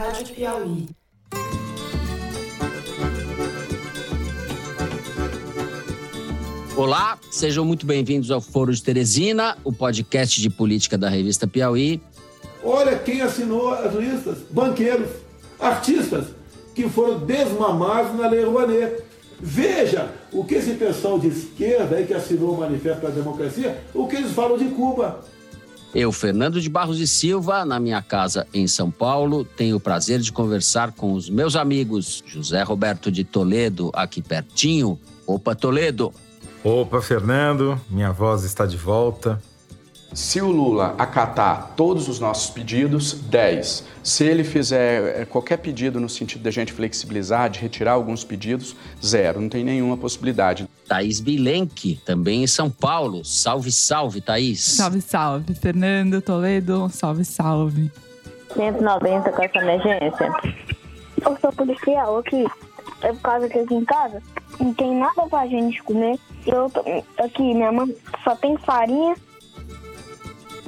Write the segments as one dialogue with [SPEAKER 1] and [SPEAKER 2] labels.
[SPEAKER 1] Rádio Piauí.
[SPEAKER 2] Olá, sejam muito bem-vindos ao Foro de Teresina, o podcast de política da revista Piauí.
[SPEAKER 3] Olha quem assinou as listas: banqueiros, artistas, que foram desmamados na Lei Rouanet. Veja o que esse pessoal de esquerda aí que assinou o Manifesto da Democracia, o que eles falam de Cuba.
[SPEAKER 2] Eu, Fernando de Barros e Silva, na minha casa em São Paulo, tenho o prazer de conversar com os meus amigos José Roberto de Toledo, aqui pertinho. Opa, Toledo.
[SPEAKER 4] Opa, Fernando, minha voz está de volta.
[SPEAKER 5] Se o Lula acatar todos os nossos pedidos, 10. Se ele fizer eh, qualquer pedido no sentido da gente flexibilizar, de retirar alguns pedidos, zero. Não tem nenhuma possibilidade.
[SPEAKER 2] Thaís Bilenque, também em São Paulo. Salve, salve, Thaís.
[SPEAKER 6] Salve, salve. Fernando Toledo, salve, salve.
[SPEAKER 7] 190 com essa emergência. Eu sou policial aqui. É por causa que aqui em casa não tem nada pra gente comer. Eu tô, aqui, minha mãe só tem farinha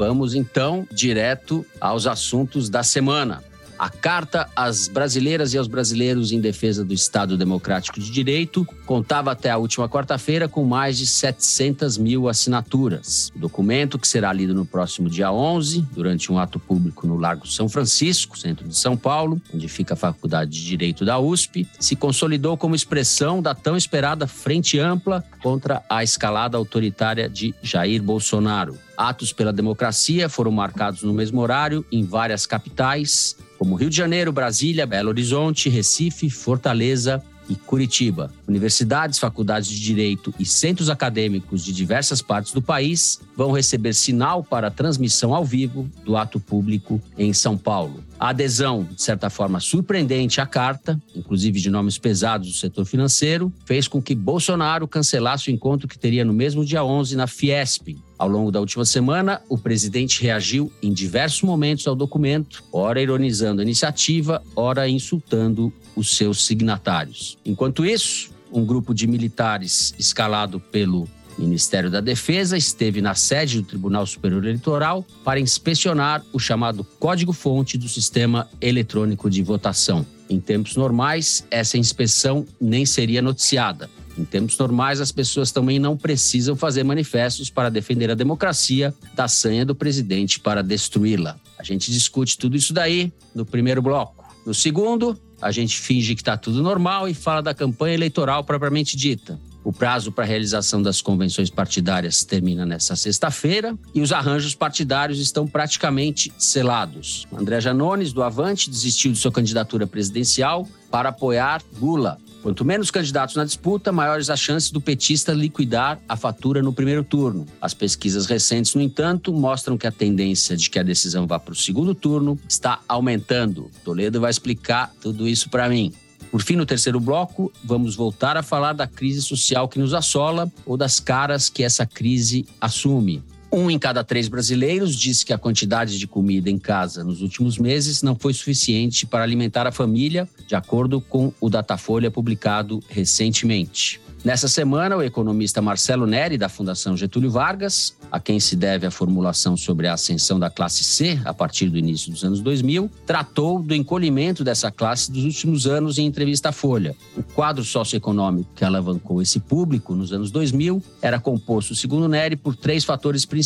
[SPEAKER 2] Vamos então direto aos assuntos da semana. A carta às brasileiras e aos brasileiros em defesa do Estado Democrático de Direito contava até a última quarta-feira com mais de 700 mil assinaturas. O documento, que será lido no próximo dia 11, durante um ato público no Largo São Francisco, centro de São Paulo, onde fica a Faculdade de Direito da USP, se consolidou como expressão da tão esperada frente ampla contra a escalada autoritária de Jair Bolsonaro. Atos pela democracia foram marcados no mesmo horário em várias capitais, como Rio de Janeiro, Brasília, Belo Horizonte, Recife, Fortaleza e Curitiba. Universidades, faculdades de direito e centros acadêmicos de diversas partes do país vão receber sinal para transmissão ao vivo do ato público em São Paulo. A adesão, de certa forma surpreendente à carta, inclusive de nomes pesados do setor financeiro, fez com que Bolsonaro cancelasse o encontro que teria no mesmo dia 11 na Fiesp, ao longo da última semana, o presidente reagiu em diversos momentos ao documento, ora ironizando a iniciativa, ora insultando os seus signatários. Enquanto isso, um grupo de militares escalado pelo Ministério da Defesa esteve na sede do Tribunal Superior Eleitoral para inspecionar o chamado código-fonte do sistema eletrônico de votação. Em tempos normais, essa inspeção nem seria noticiada. Em tempos normais, as pessoas também não precisam fazer manifestos para defender a democracia da sanha do presidente para destruí-la. A gente discute tudo isso daí no primeiro bloco. No segundo, a gente finge que está tudo normal e fala da campanha eleitoral propriamente dita. O prazo para a realização das convenções partidárias termina nesta sexta-feira e os arranjos partidários estão praticamente selados. André Janones, do Avante, desistiu de sua candidatura presidencial para apoiar Lula. Quanto menos candidatos na disputa, maiores as chances do petista liquidar a fatura no primeiro turno. As pesquisas recentes, no entanto, mostram que a tendência de que a decisão vá para o segundo turno está aumentando. Toledo vai explicar tudo isso para mim. Por fim, no terceiro bloco, vamos voltar a falar da crise social que nos assola ou das caras que essa crise assume. Um em cada três brasileiros disse que a quantidade de comida em casa nos últimos meses não foi suficiente para alimentar a família, de acordo com o Datafolha publicado recentemente. Nessa semana, o economista Marcelo Neri, da Fundação Getúlio Vargas, a quem se deve a formulação sobre a ascensão da classe C a partir do início dos anos 2000, tratou do encolhimento dessa classe dos últimos anos em entrevista à Folha. O quadro socioeconômico que alavancou esse público nos anos 2000 era composto, segundo Neri, por três fatores principais: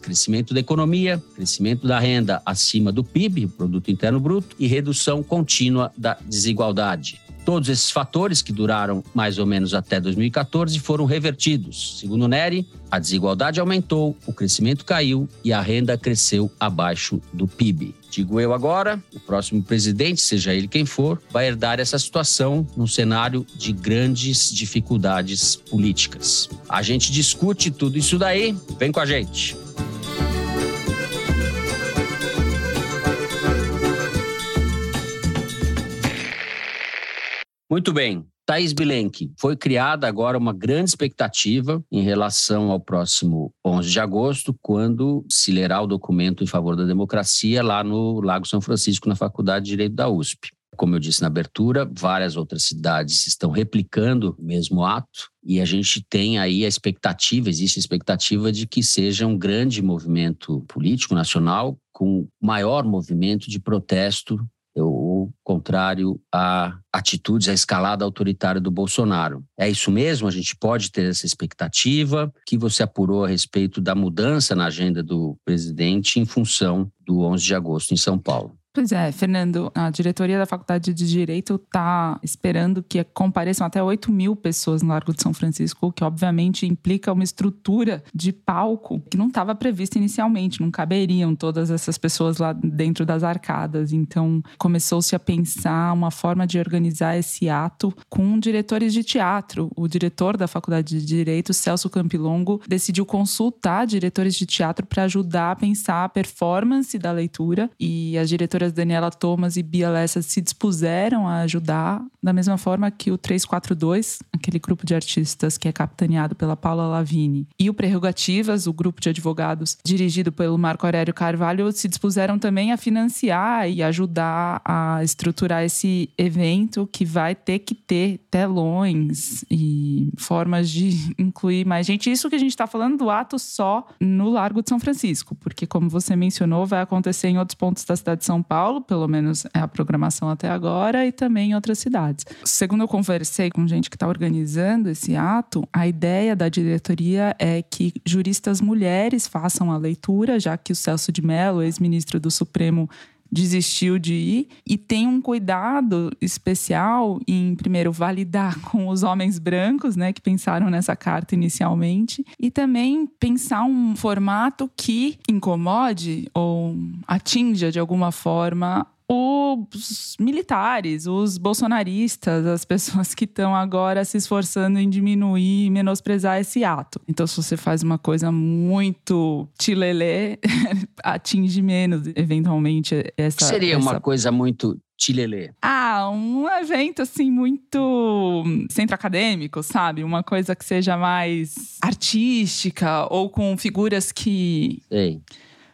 [SPEAKER 2] crescimento da economia, crescimento da renda acima do PIB, Produto Interno Bruto, e redução contínua da desigualdade. Todos esses fatores, que duraram mais ou menos até 2014, foram revertidos. Segundo Neri, a desigualdade aumentou, o crescimento caiu e a renda cresceu abaixo do PIB. Digo eu agora, o próximo presidente, seja ele quem for, vai herdar essa situação num cenário de grandes dificuldades políticas. A gente discute tudo isso daí, vem com a gente. Muito bem. Thaís Bilenque, foi criada agora uma grande expectativa em relação ao próximo 11 de agosto, quando se lerá o documento em favor da democracia lá no Lago São Francisco, na Faculdade de Direito da USP. Como eu disse na abertura, várias outras cidades estão replicando o mesmo ato e a gente tem aí a expectativa, existe a expectativa de que seja um grande movimento político nacional com maior movimento de protesto ou posicionamento contrário a atitudes, a escalada autoritária do Bolsonaro. É isso mesmo? A gente pode ter essa expectativa que você apurou a respeito da mudança na agenda do presidente em função do 11 de agosto em São Paulo.
[SPEAKER 6] Pois é, Fernando, a diretoria da Faculdade de Direito está esperando que compareçam até 8 mil pessoas no Largo de São Francisco, o que obviamente implica uma estrutura de palco que não estava prevista inicialmente, não caberiam todas essas pessoas lá dentro das arcadas. Então, começou-se a pensar uma forma de organizar esse ato com diretores de teatro. O diretor da Faculdade de Direito, Celso Campilongo, decidiu consultar diretores de teatro para ajudar a pensar a performance da leitura e as diretoras Daniela Thomas e Bia Lessa se dispuseram a ajudar, da mesma forma que o 342, aquele grupo de artistas que é capitaneado pela Paula Lavini, e o Prerrogativas, o grupo de advogados dirigido pelo Marco Aurélio Carvalho, se dispuseram também a financiar e ajudar a estruturar esse evento que vai ter que ter telões e formas de incluir mais gente. Isso que a gente está falando do ato só no Largo de São Francisco, porque, como você mencionou, vai acontecer em outros pontos da cidade de São Paulo Paulo, pelo menos é a programação até agora, e também em outras cidades. Segundo eu conversei com gente que está organizando esse ato, a ideia da diretoria é que juristas mulheres façam a leitura, já que o Celso de Mello, ex-ministro do Supremo, desistiu de ir e tem um cuidado especial em primeiro validar com os homens brancos, né, que pensaram nessa carta inicialmente, e também pensar um formato que incomode ou atinja de alguma forma os militares, os bolsonaristas, as pessoas que estão agora se esforçando em diminuir e menosprezar esse ato. Então, se você faz uma coisa muito tilelê, atinge menos, eventualmente, essa.
[SPEAKER 2] Seria
[SPEAKER 6] essa...
[SPEAKER 2] uma coisa muito Tilelê?
[SPEAKER 6] Ah, um evento assim muito centro acadêmico, sabe? Uma coisa que seja mais artística ou com figuras que.
[SPEAKER 2] Sei.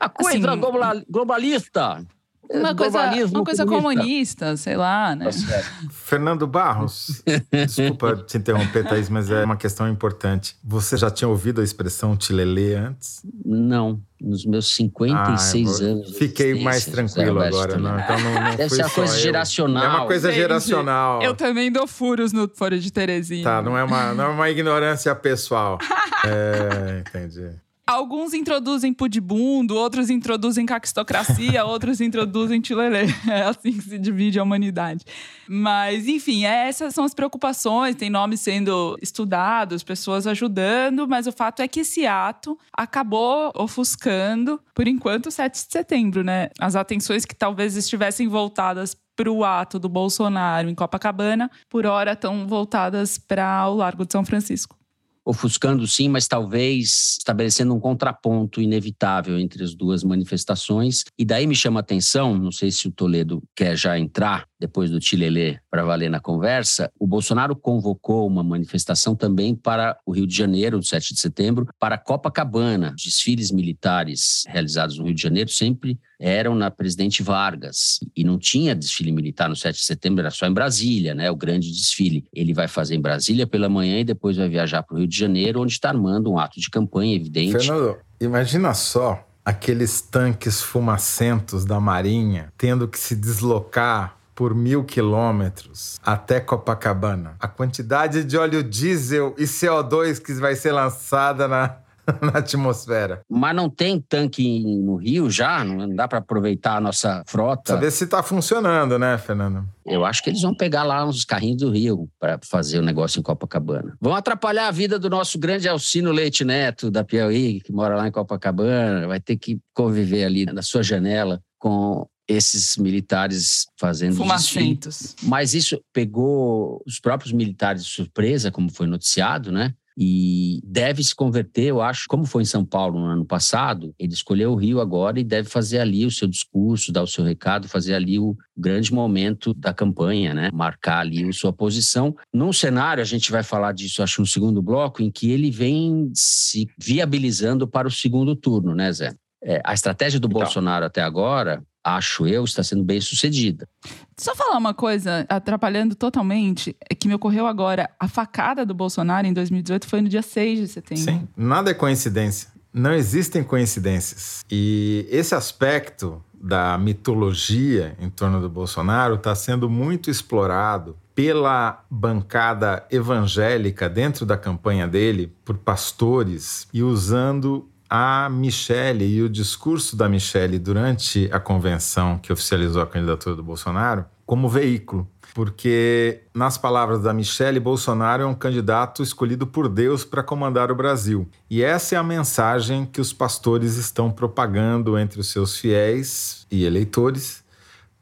[SPEAKER 2] A coisa assim, globalista
[SPEAKER 6] uma coisa, uma coisa comunista, sei lá, né? Tá
[SPEAKER 4] Fernando Barros, desculpa te interromper, Thaís, mas é uma questão importante. Você já tinha ouvido a expressão tilelê antes?
[SPEAKER 2] Não, nos meus 56 ah, anos.
[SPEAKER 4] Fiquei mais tranquilo agora, não, então não, não
[SPEAKER 2] Deve ser uma coisa eu. geracional.
[SPEAKER 4] É uma coisa Entendi. geracional.
[SPEAKER 6] Eu também dou furos no Foro de Terezinha.
[SPEAKER 4] Tá, não é uma, não é uma ignorância pessoal. é, entendi.
[SPEAKER 6] Alguns introduzem pudibundo, outros introduzem caquistocracia, outros introduzem tilelê. É assim que se divide a humanidade. Mas, enfim, essas são as preocupações. Tem nomes sendo estudados, pessoas ajudando, mas o fato é que esse ato acabou ofuscando, por enquanto, o 7 de setembro, né? As atenções que talvez estivessem voltadas para o ato do Bolsonaro em Copacabana, por hora estão voltadas para o Largo de São Francisco
[SPEAKER 2] ofuscando sim, mas talvez estabelecendo um contraponto inevitável entre as duas manifestações. E daí me chama a atenção, não sei se o Toledo quer já entrar depois do Tilelê para valer na conversa, o Bolsonaro convocou uma manifestação também para o Rio de Janeiro, no 7 de setembro, para Copacabana. Desfiles militares realizados no Rio de Janeiro sempre eram na Presidente Vargas e não tinha desfile militar no 7 de setembro, era só em Brasília, né? O grande desfile. Ele vai fazer em Brasília pela manhã e depois vai viajar para o Rio de Janeiro, onde está armando um ato de campanha evidente.
[SPEAKER 4] Fernando, imagina só aqueles tanques fumacentos da Marinha tendo que se deslocar por mil quilômetros até Copacabana. A quantidade de óleo diesel e CO2 que vai ser lançada na, na atmosfera.
[SPEAKER 2] Mas não tem tanque no Rio já? Não dá para aproveitar a nossa frota?
[SPEAKER 4] Saber se está funcionando, né, Fernando?
[SPEAKER 2] Eu acho que eles vão pegar lá uns carrinhos do Rio para fazer o negócio em Copacabana. Vão atrapalhar a vida do nosso grande Alcino Leite Neto, da Piauí, que mora lá em Copacabana. Vai ter que conviver ali na sua janela com esses militares fazendo
[SPEAKER 6] fumacentos.
[SPEAKER 2] Desfile. Mas isso pegou os próprios militares de surpresa, como foi noticiado, né? E deve se converter, eu acho, como foi em São Paulo no ano passado, ele escolheu o Rio agora e deve fazer ali o seu discurso, dar o seu recado, fazer ali o grande momento da campanha, né? Marcar ali a sua posição. Num cenário, a gente vai falar disso, acho, no segundo bloco, em que ele vem se viabilizando para o segundo turno, né, Zé? É, a estratégia do então. Bolsonaro até agora acho eu, está sendo bem sucedida.
[SPEAKER 6] Só falar uma coisa, atrapalhando totalmente, é que me ocorreu agora. A facada do Bolsonaro em 2018 foi no dia 6 de setembro.
[SPEAKER 4] Sim, nada é coincidência. Não existem coincidências. E esse aspecto da mitologia em torno do Bolsonaro está sendo muito explorado pela bancada evangélica dentro da campanha dele, por pastores, e usando a Michele e o discurso da Michele durante a convenção que oficializou a candidatura do Bolsonaro como veículo. Porque, nas palavras da Michele, Bolsonaro é um candidato escolhido por Deus para comandar o Brasil. E essa é a mensagem que os pastores estão propagando entre os seus fiéis e eleitores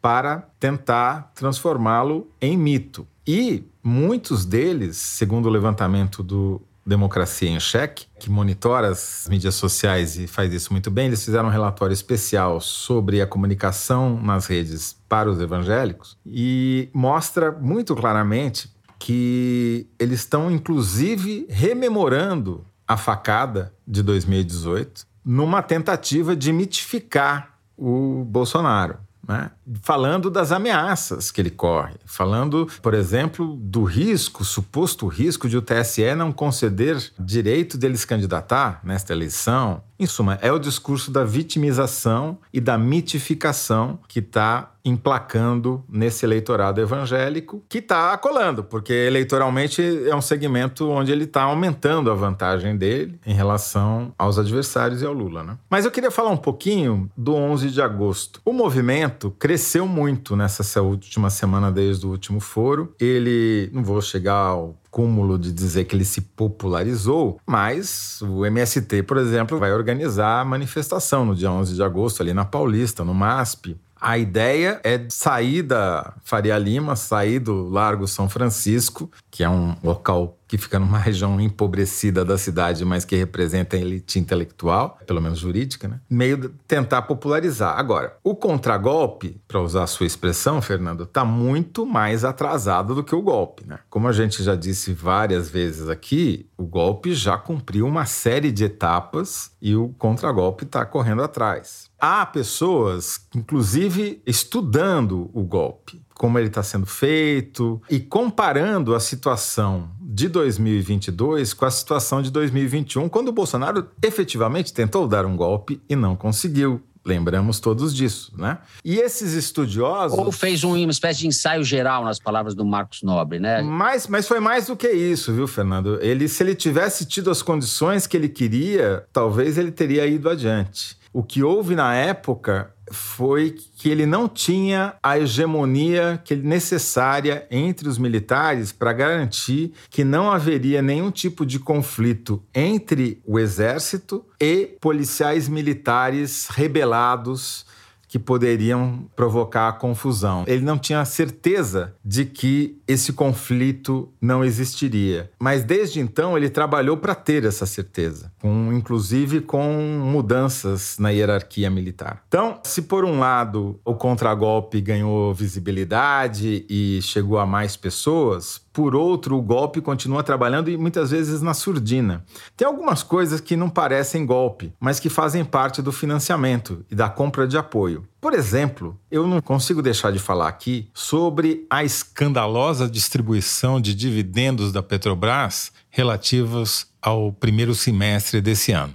[SPEAKER 4] para tentar transformá-lo em mito. E muitos deles, segundo o levantamento do Democracia em Cheque, que monitora as mídias sociais e faz isso muito bem, eles fizeram um relatório especial sobre a comunicação nas redes para os evangélicos e mostra muito claramente que eles estão, inclusive, rememorando a facada de 2018 numa tentativa de mitificar o Bolsonaro né? falando das ameaças que ele corre, falando, por exemplo, do risco, suposto risco de o TSE não conceder direito dele se candidatar nesta eleição. Em suma, é o discurso da vitimização e da mitificação que está emplacando nesse eleitorado evangélico, que está colando, porque eleitoralmente é um segmento onde ele está aumentando a vantagem dele em relação aos adversários e ao Lula. Né? Mas eu queria falar um pouquinho do 11 de agosto. O movimento cresceu muito nessa última semana desde o último foro. Ele, não vou chegar ao cúmulo de dizer que ele se popularizou, mas o MST, por exemplo, vai organizar a manifestação no dia 11 de agosto ali na Paulista, no MASP. A ideia é sair da Faria Lima, sair do Largo São Francisco, que é um local que fica numa região empobrecida da cidade, mas que representa a elite intelectual, pelo menos jurídica, né? Meio de tentar popularizar. Agora, o contragolpe, para usar a sua expressão, Fernando, está muito mais atrasado do que o golpe, né? Como a gente já disse várias vezes aqui, o golpe já cumpriu uma série de etapas e o contragolpe está correndo atrás há pessoas, inclusive, estudando o golpe, como ele está sendo feito e comparando a situação de 2022 com a situação de 2021, quando o Bolsonaro efetivamente tentou dar um golpe e não conseguiu. Lembramos todos disso, né? E esses estudiosos.
[SPEAKER 2] Ou fez uma espécie de ensaio geral, nas palavras do Marcos Nobre, né?
[SPEAKER 4] Mas, mas foi mais do que isso, viu, Fernando? Ele, se ele tivesse tido as condições que ele queria, talvez ele teria ido adiante. O que houve na época foi que ele não tinha a hegemonia necessária entre os militares para garantir que não haveria nenhum tipo de conflito entre o exército e policiais militares rebelados que poderiam provocar confusão. Ele não tinha certeza de que esse conflito não existiria. Mas desde então ele trabalhou para ter essa certeza, com, inclusive com mudanças na hierarquia militar. Então, se por um lado o contragolpe ganhou visibilidade e chegou a mais pessoas, por outro, o golpe continua trabalhando e muitas vezes na surdina. Tem algumas coisas que não parecem golpe, mas que fazem parte do financiamento e da compra de apoio. Por exemplo, eu não consigo deixar de falar aqui sobre a escandalosa distribuição de dividendos da Petrobras relativos ao primeiro semestre desse ano.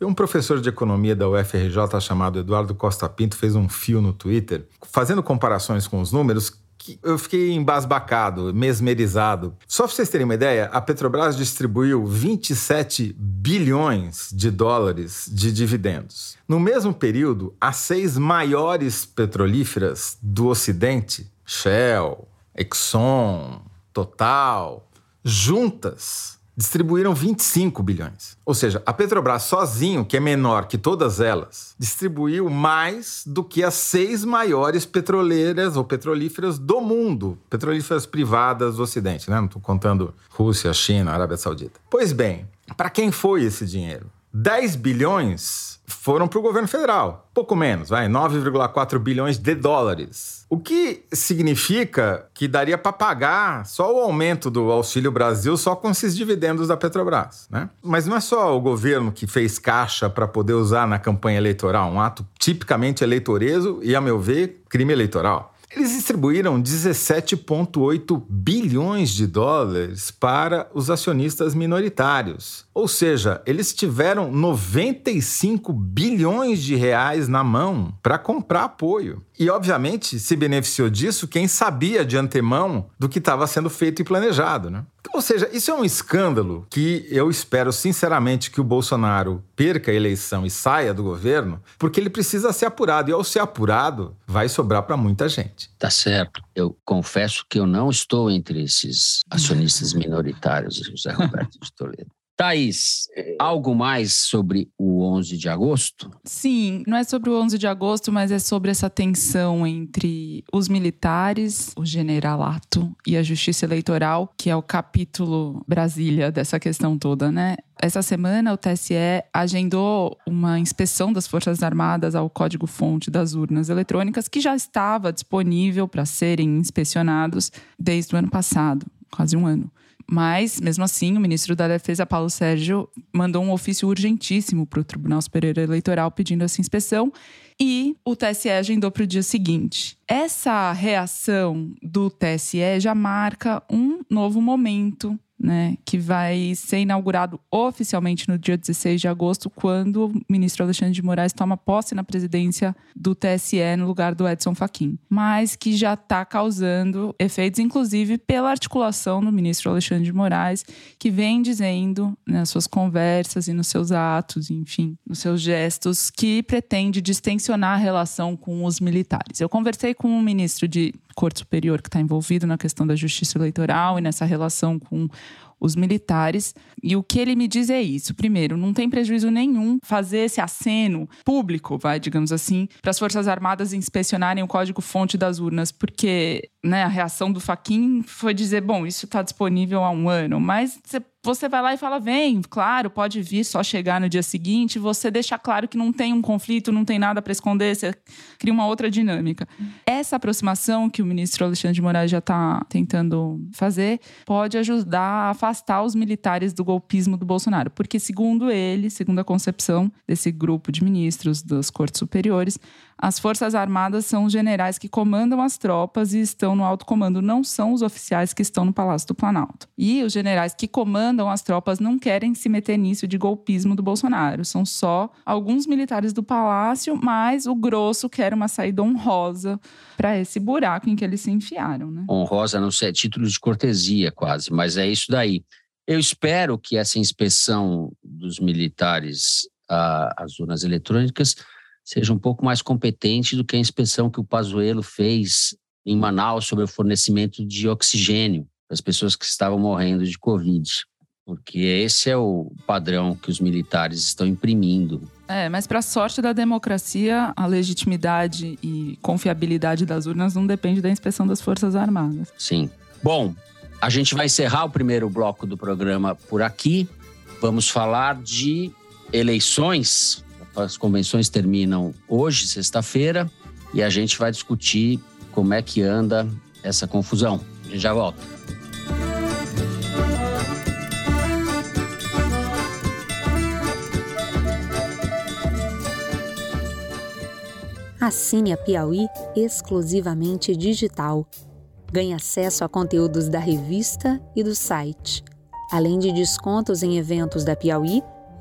[SPEAKER 4] Um professor de economia da UFRJ chamado Eduardo Costa Pinto fez um fio no Twitter fazendo comparações com os números que eu fiquei embasbacado, mesmerizado. Só para vocês terem uma ideia, a Petrobras distribuiu 27 bilhões de dólares de dividendos. No mesmo período, as seis maiores petrolíferas do Ocidente, Shell, Exxon, Total, juntas distribuíram 25 bilhões. Ou seja, a Petrobras sozinho, que é menor que todas elas, distribuiu mais do que as seis maiores petroleiras ou petrolíferas do mundo, petrolíferas privadas do Ocidente, né? Não estou contando Rússia, China, Arábia Saudita. Pois bem, para quem foi esse dinheiro? 10 bilhões foram para o governo federal. Pouco menos, vai, 9,4 bilhões de dólares. O que significa que daria para pagar só o aumento do Auxílio Brasil só com esses dividendos da Petrobras, né? Mas não é só o governo que fez caixa para poder usar na campanha eleitoral, um ato tipicamente eleitoreso e, a meu ver, crime eleitoral. Eles distribuíram 17,8 bilhões de dólares para os acionistas minoritários. Ou seja, eles tiveram 95 bilhões de reais na mão para comprar apoio. E, obviamente, se beneficiou disso quem sabia de antemão do que estava sendo feito e planejado. Né? Ou seja, isso é um escândalo que eu espero sinceramente que o Bolsonaro perca a eleição e saia do governo, porque ele precisa ser apurado. E ao ser apurado, vai sobrar para muita gente.
[SPEAKER 2] Tá certo. Eu confesso que eu não estou entre esses acionistas minoritários, José Roberto de Toledo. Thaís, algo mais sobre o 11 de agosto?
[SPEAKER 6] Sim, não é sobre o 11 de agosto, mas é sobre essa tensão entre os militares, o generalato e a justiça eleitoral, que é o capítulo Brasília dessa questão toda, né? Essa semana, o TSE agendou uma inspeção das Forças Armadas ao código-fonte das urnas eletrônicas, que já estava disponível para serem inspecionados desde o ano passado, quase um ano. Mas, mesmo assim, o ministro da Defesa, Paulo Sérgio, mandou um ofício urgentíssimo para o Tribunal Superior Eleitoral pedindo essa inspeção e o TSE agendou para o dia seguinte. Essa reação do TSE já marca um novo momento né, que vai ser inaugurado oficialmente no dia 16 de agosto, quando o ministro Alexandre de Moraes toma posse na presidência do TSE no lugar do Edson Fachin, mas que já está causando efeitos, inclusive pela articulação do ministro Alexandre de Moraes, que vem dizendo nas suas conversas e nos seus atos, enfim, nos seus gestos, que pretende distensionar a relação com os militares. Eu conversei com um ministro de Corte Superior que está envolvido na questão da justiça eleitoral e nessa relação com os militares. E o que ele me diz é isso. Primeiro, não tem prejuízo nenhum fazer esse aceno público, vai, digamos assim, para as Forças Armadas inspecionarem o código-fonte das urnas, porque né, a reação do Faquin foi dizer: bom, isso está disponível há um ano, mas você você vai lá e fala: vem, claro, pode vir, só chegar no dia seguinte. Você deixa claro que não tem um conflito, não tem nada para esconder, você cria uma outra dinâmica. Essa aproximação que o ministro Alexandre de Moraes já está tentando fazer pode ajudar a afastar os militares do golpismo do Bolsonaro, porque, segundo ele, segundo a concepção desse grupo de ministros das cortes superiores, as Forças Armadas são os generais que comandam as tropas e estão no alto comando, não são os oficiais que estão no Palácio do Planalto. E os generais que comandam as tropas não querem se meter nisso de golpismo do Bolsonaro. São só alguns militares do palácio, mas o grosso quer uma saída honrosa para esse buraco em que eles se enfiaram. Né?
[SPEAKER 2] Honrosa não sei, é título de cortesia quase, mas é isso daí. Eu espero que essa inspeção dos militares às urnas eletrônicas seja um pouco mais competente do que a inspeção que o Pazuello fez em Manaus sobre o fornecimento de oxigênio para as pessoas que estavam morrendo de Covid. Porque esse é o padrão que os militares estão imprimindo.
[SPEAKER 6] É, mas para a sorte da democracia, a legitimidade e confiabilidade das urnas não depende da inspeção das Forças Armadas.
[SPEAKER 2] Sim. Bom, a gente vai encerrar o primeiro bloco do programa por aqui. Vamos falar de eleições as convenções terminam hoje, sexta-feira, e a gente vai discutir como é que anda essa confusão. A gente já volta.
[SPEAKER 1] Assine a Piauí exclusivamente digital. Ganhe acesso a conteúdos da revista e do site, além de descontos em eventos da Piauí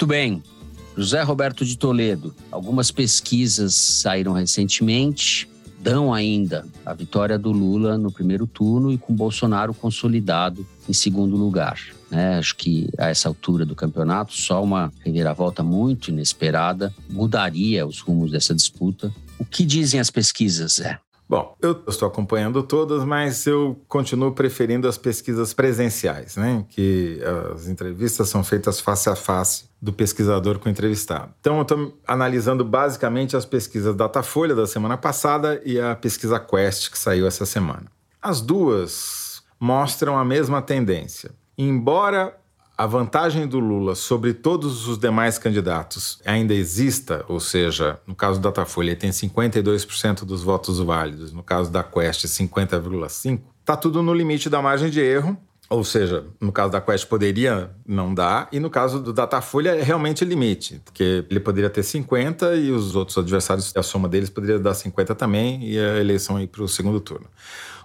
[SPEAKER 2] Muito bem. José Roberto de Toledo, algumas pesquisas saíram recentemente, dão ainda a vitória do Lula no primeiro turno e com Bolsonaro consolidado em segundo lugar. Né? Acho que a essa altura do campeonato, só uma reviravolta muito inesperada mudaria os rumos dessa disputa. O que dizem as pesquisas, Zé?
[SPEAKER 4] Bom, eu estou acompanhando todas, mas eu continuo preferindo as pesquisas presenciais, né? Que as entrevistas são feitas face a face do pesquisador com o entrevistado. Então, eu estou analisando basicamente as pesquisas Datafolha da semana passada e a pesquisa Quest que saiu essa semana. As duas mostram a mesma tendência. Embora a vantagem do Lula sobre todos os demais candidatos ainda exista, ou seja, no caso do Datafolha, ele tem 52% dos votos válidos, no caso da Quest, 50,5%, está tudo no limite da margem de erro. Ou seja, no caso da Quest poderia não dar, e no caso do Datafolha é realmente limite, porque ele poderia ter 50 e os outros adversários, a soma deles poderia dar 50 também e a eleição ir para o segundo turno.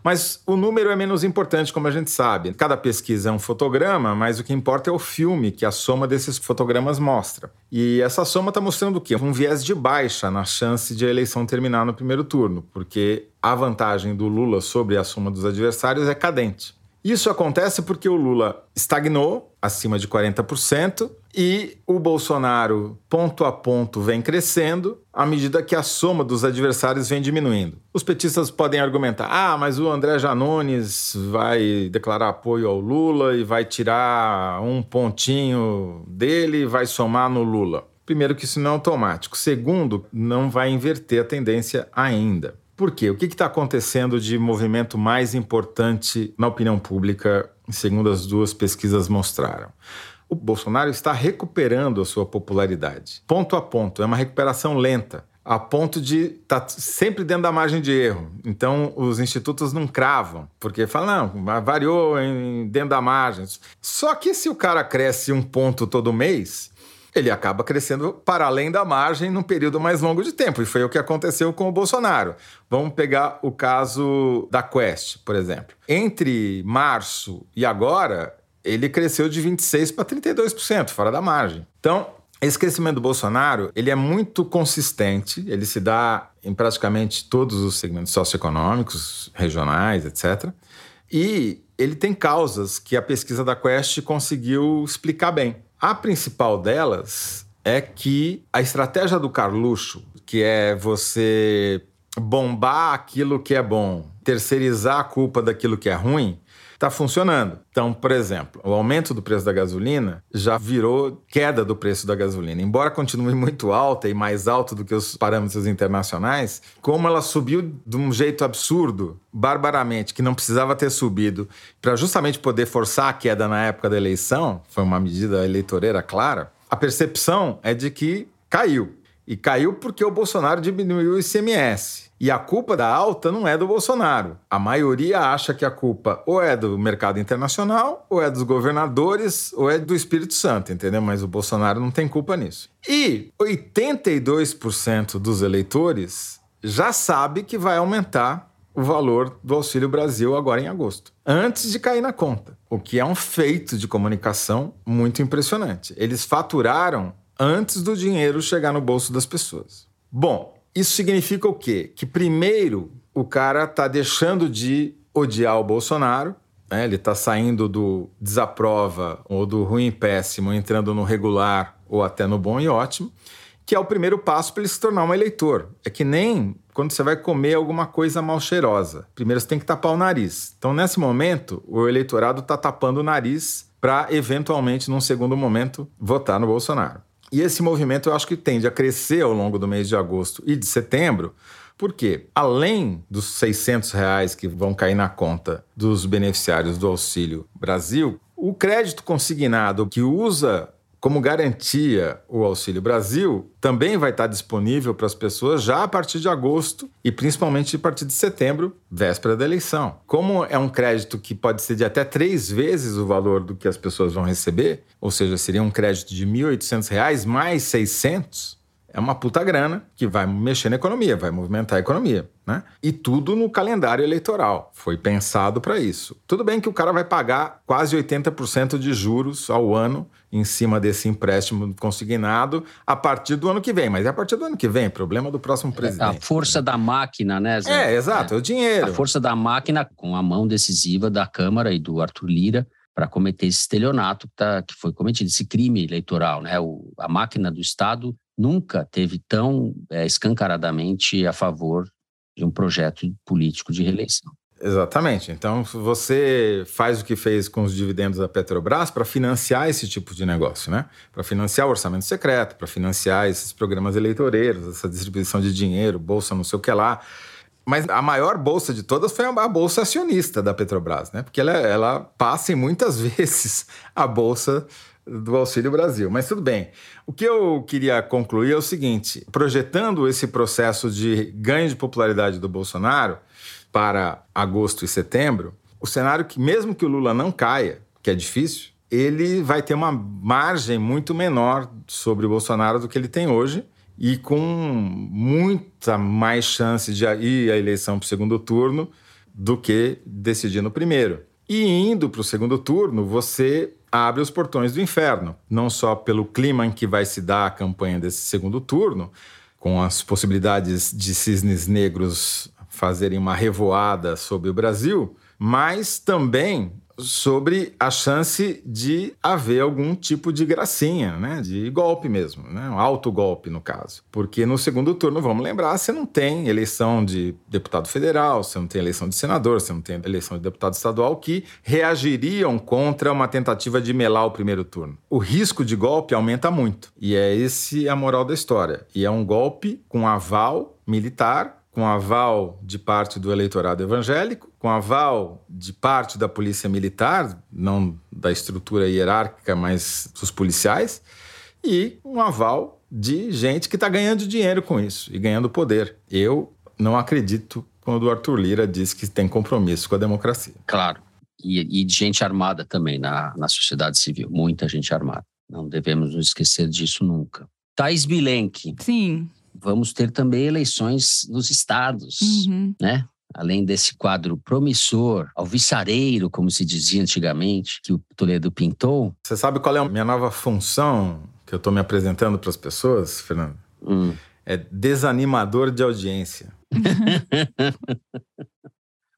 [SPEAKER 4] Mas o número é menos importante, como a gente sabe. Cada pesquisa é um fotograma, mas o que importa é o filme que a soma desses fotogramas mostra. E essa soma está mostrando o quê? Um viés de baixa na chance de a eleição terminar no primeiro turno, porque a vantagem do Lula sobre a soma dos adversários é cadente. Isso acontece porque o Lula estagnou acima de 40% e o Bolsonaro, ponto a ponto, vem crescendo à medida que a soma dos adversários vem diminuindo. Os petistas podem argumentar: ah, mas o André Janones vai declarar apoio ao Lula e vai tirar um pontinho dele e vai somar no Lula. Primeiro, que isso não é automático. Segundo, não vai inverter a tendência ainda. Por quê? O que está acontecendo de movimento mais importante na opinião pública, segundo as duas pesquisas mostraram? O Bolsonaro está recuperando a sua popularidade, ponto a ponto. É uma recuperação lenta, a ponto de estar tá sempre dentro da margem de erro. Então, os institutos não cravam, porque falam, não, variou em, dentro da margem. Só que se o cara cresce um ponto todo mês, ele acaba crescendo para além da margem num período mais longo de tempo. E foi o que aconteceu com o Bolsonaro. Vamos pegar o caso da Quest, por exemplo. Entre março e agora, ele cresceu de 26% para 32%, fora da margem. Então, esse crescimento do Bolsonaro, ele é muito consistente, ele se dá em praticamente todos os segmentos socioeconômicos, regionais, etc. E ele tem causas que a pesquisa da Quest conseguiu explicar bem. A principal delas é que a estratégia do Carluxo, que é você bombar aquilo que é bom, terceirizar a culpa daquilo que é ruim, está funcionando. Então, por exemplo, o aumento do preço da gasolina já virou queda do preço da gasolina. Embora continue muito alta e mais alta do que os parâmetros internacionais, como ela subiu de um jeito absurdo, barbaramente, que não precisava ter subido, para justamente poder forçar a queda na época da eleição, foi uma medida eleitoreira clara, a percepção é de que caiu. E caiu porque o Bolsonaro diminuiu o ICMS. E a culpa da alta não é do Bolsonaro. A maioria acha que a culpa ou é do mercado internacional, ou é dos governadores, ou é do Espírito Santo, entendeu? Mas o Bolsonaro não tem culpa nisso. E 82% dos eleitores já sabe que vai aumentar o valor do Auxílio Brasil agora em agosto, antes de cair na conta, o que é um feito de comunicação muito impressionante. Eles faturaram antes do dinheiro chegar no bolso das pessoas. Bom, isso significa o quê? Que primeiro o cara está deixando de odiar o Bolsonaro, né? ele está saindo do desaprova ou do ruim e péssimo, entrando no regular ou até no bom e ótimo, que é o primeiro passo para ele se tornar um eleitor. É que nem quando você vai comer alguma coisa mal cheirosa. Primeiro você tem que tapar o nariz. Então, nesse momento, o eleitorado está tapando o nariz para, eventualmente, num segundo momento, votar no Bolsonaro. E esse movimento eu acho que tende a crescer ao longo do mês de agosto e de setembro, porque além dos 600 reais que vão cair na conta dos beneficiários do Auxílio Brasil, o crédito consignado que usa como garantia, o Auxílio Brasil também vai estar disponível para as pessoas já a partir de agosto e principalmente a partir de setembro, véspera da eleição. Como é um crédito que pode ser de até três vezes o valor do que as pessoas vão receber, ou seja, seria um crédito de R$ 1.800 mais 600, é uma puta grana que vai mexer na economia, vai movimentar a economia, né? E tudo no calendário eleitoral. Foi pensado para isso. Tudo bem que o cara vai pagar quase 80% de juros ao ano em cima desse empréstimo consignado a partir do ano que vem, mas é a partir do ano que vem, problema do próximo é, presidente.
[SPEAKER 2] A força da máquina, né, Zé?
[SPEAKER 4] É, exato, é, é o dinheiro.
[SPEAKER 2] A força da máquina com a mão decisiva da Câmara e do Arthur Lira para cometer esse estelionato que, tá, que foi cometido, esse crime eleitoral, né? O, a máquina do Estado nunca teve tão é, escancaradamente a favor de um projeto político de reeleição.
[SPEAKER 4] Exatamente. Então, você faz o que fez com os dividendos da Petrobras para financiar esse tipo de negócio, né? Para financiar o orçamento secreto, para financiar esses programas eleitoreiros, essa distribuição de dinheiro, bolsa não sei o que lá. Mas a maior bolsa de todas foi a bolsa acionista da Petrobras, né? Porque ela, ela passa em muitas vezes a bolsa do Auxílio Brasil. Mas tudo bem. O que eu queria concluir é o seguinte: projetando esse processo de ganho de popularidade do Bolsonaro para agosto e setembro, o cenário que, mesmo que o Lula não caia, que é difícil, ele vai ter uma margem muito menor sobre o Bolsonaro do que ele tem hoje e com muita mais chance de ir à eleição para o segundo turno do que decidir no primeiro. E indo para o segundo turno, você abre os portões do inferno, não só pelo clima em que vai se dar a campanha desse segundo turno, com as possibilidades de cisnes negros fazerem uma revoada sobre o Brasil, mas também sobre a chance de haver algum tipo de gracinha, né? de golpe mesmo, né? um alto golpe no caso. Porque no segundo turno, vamos lembrar, você não tem eleição de deputado federal, você não tem eleição de senador, você não tem eleição de deputado estadual que reagiriam contra uma tentativa de melar o primeiro turno. O risco de golpe aumenta muito. E é esse a moral da história. E é um golpe com aval militar com aval de parte do eleitorado evangélico, com aval de parte da polícia militar, não da estrutura hierárquica, mas dos policiais, e um aval de gente que está ganhando dinheiro com isso e ganhando poder. Eu não acredito quando o Arthur Lira diz que tem compromisso com a democracia.
[SPEAKER 2] Claro. E, e de gente armada também na, na sociedade civil, muita gente armada. Não devemos nos esquecer disso nunca. Thais Bilenque.
[SPEAKER 6] Sim
[SPEAKER 2] vamos ter também eleições nos estados, uhum. né? Além desse quadro promissor, alvissareiro, como se dizia antigamente, que o Toledo pintou.
[SPEAKER 4] Você sabe qual é a minha nova função que eu estou me apresentando para as pessoas, Fernando? Hum. É desanimador de audiência.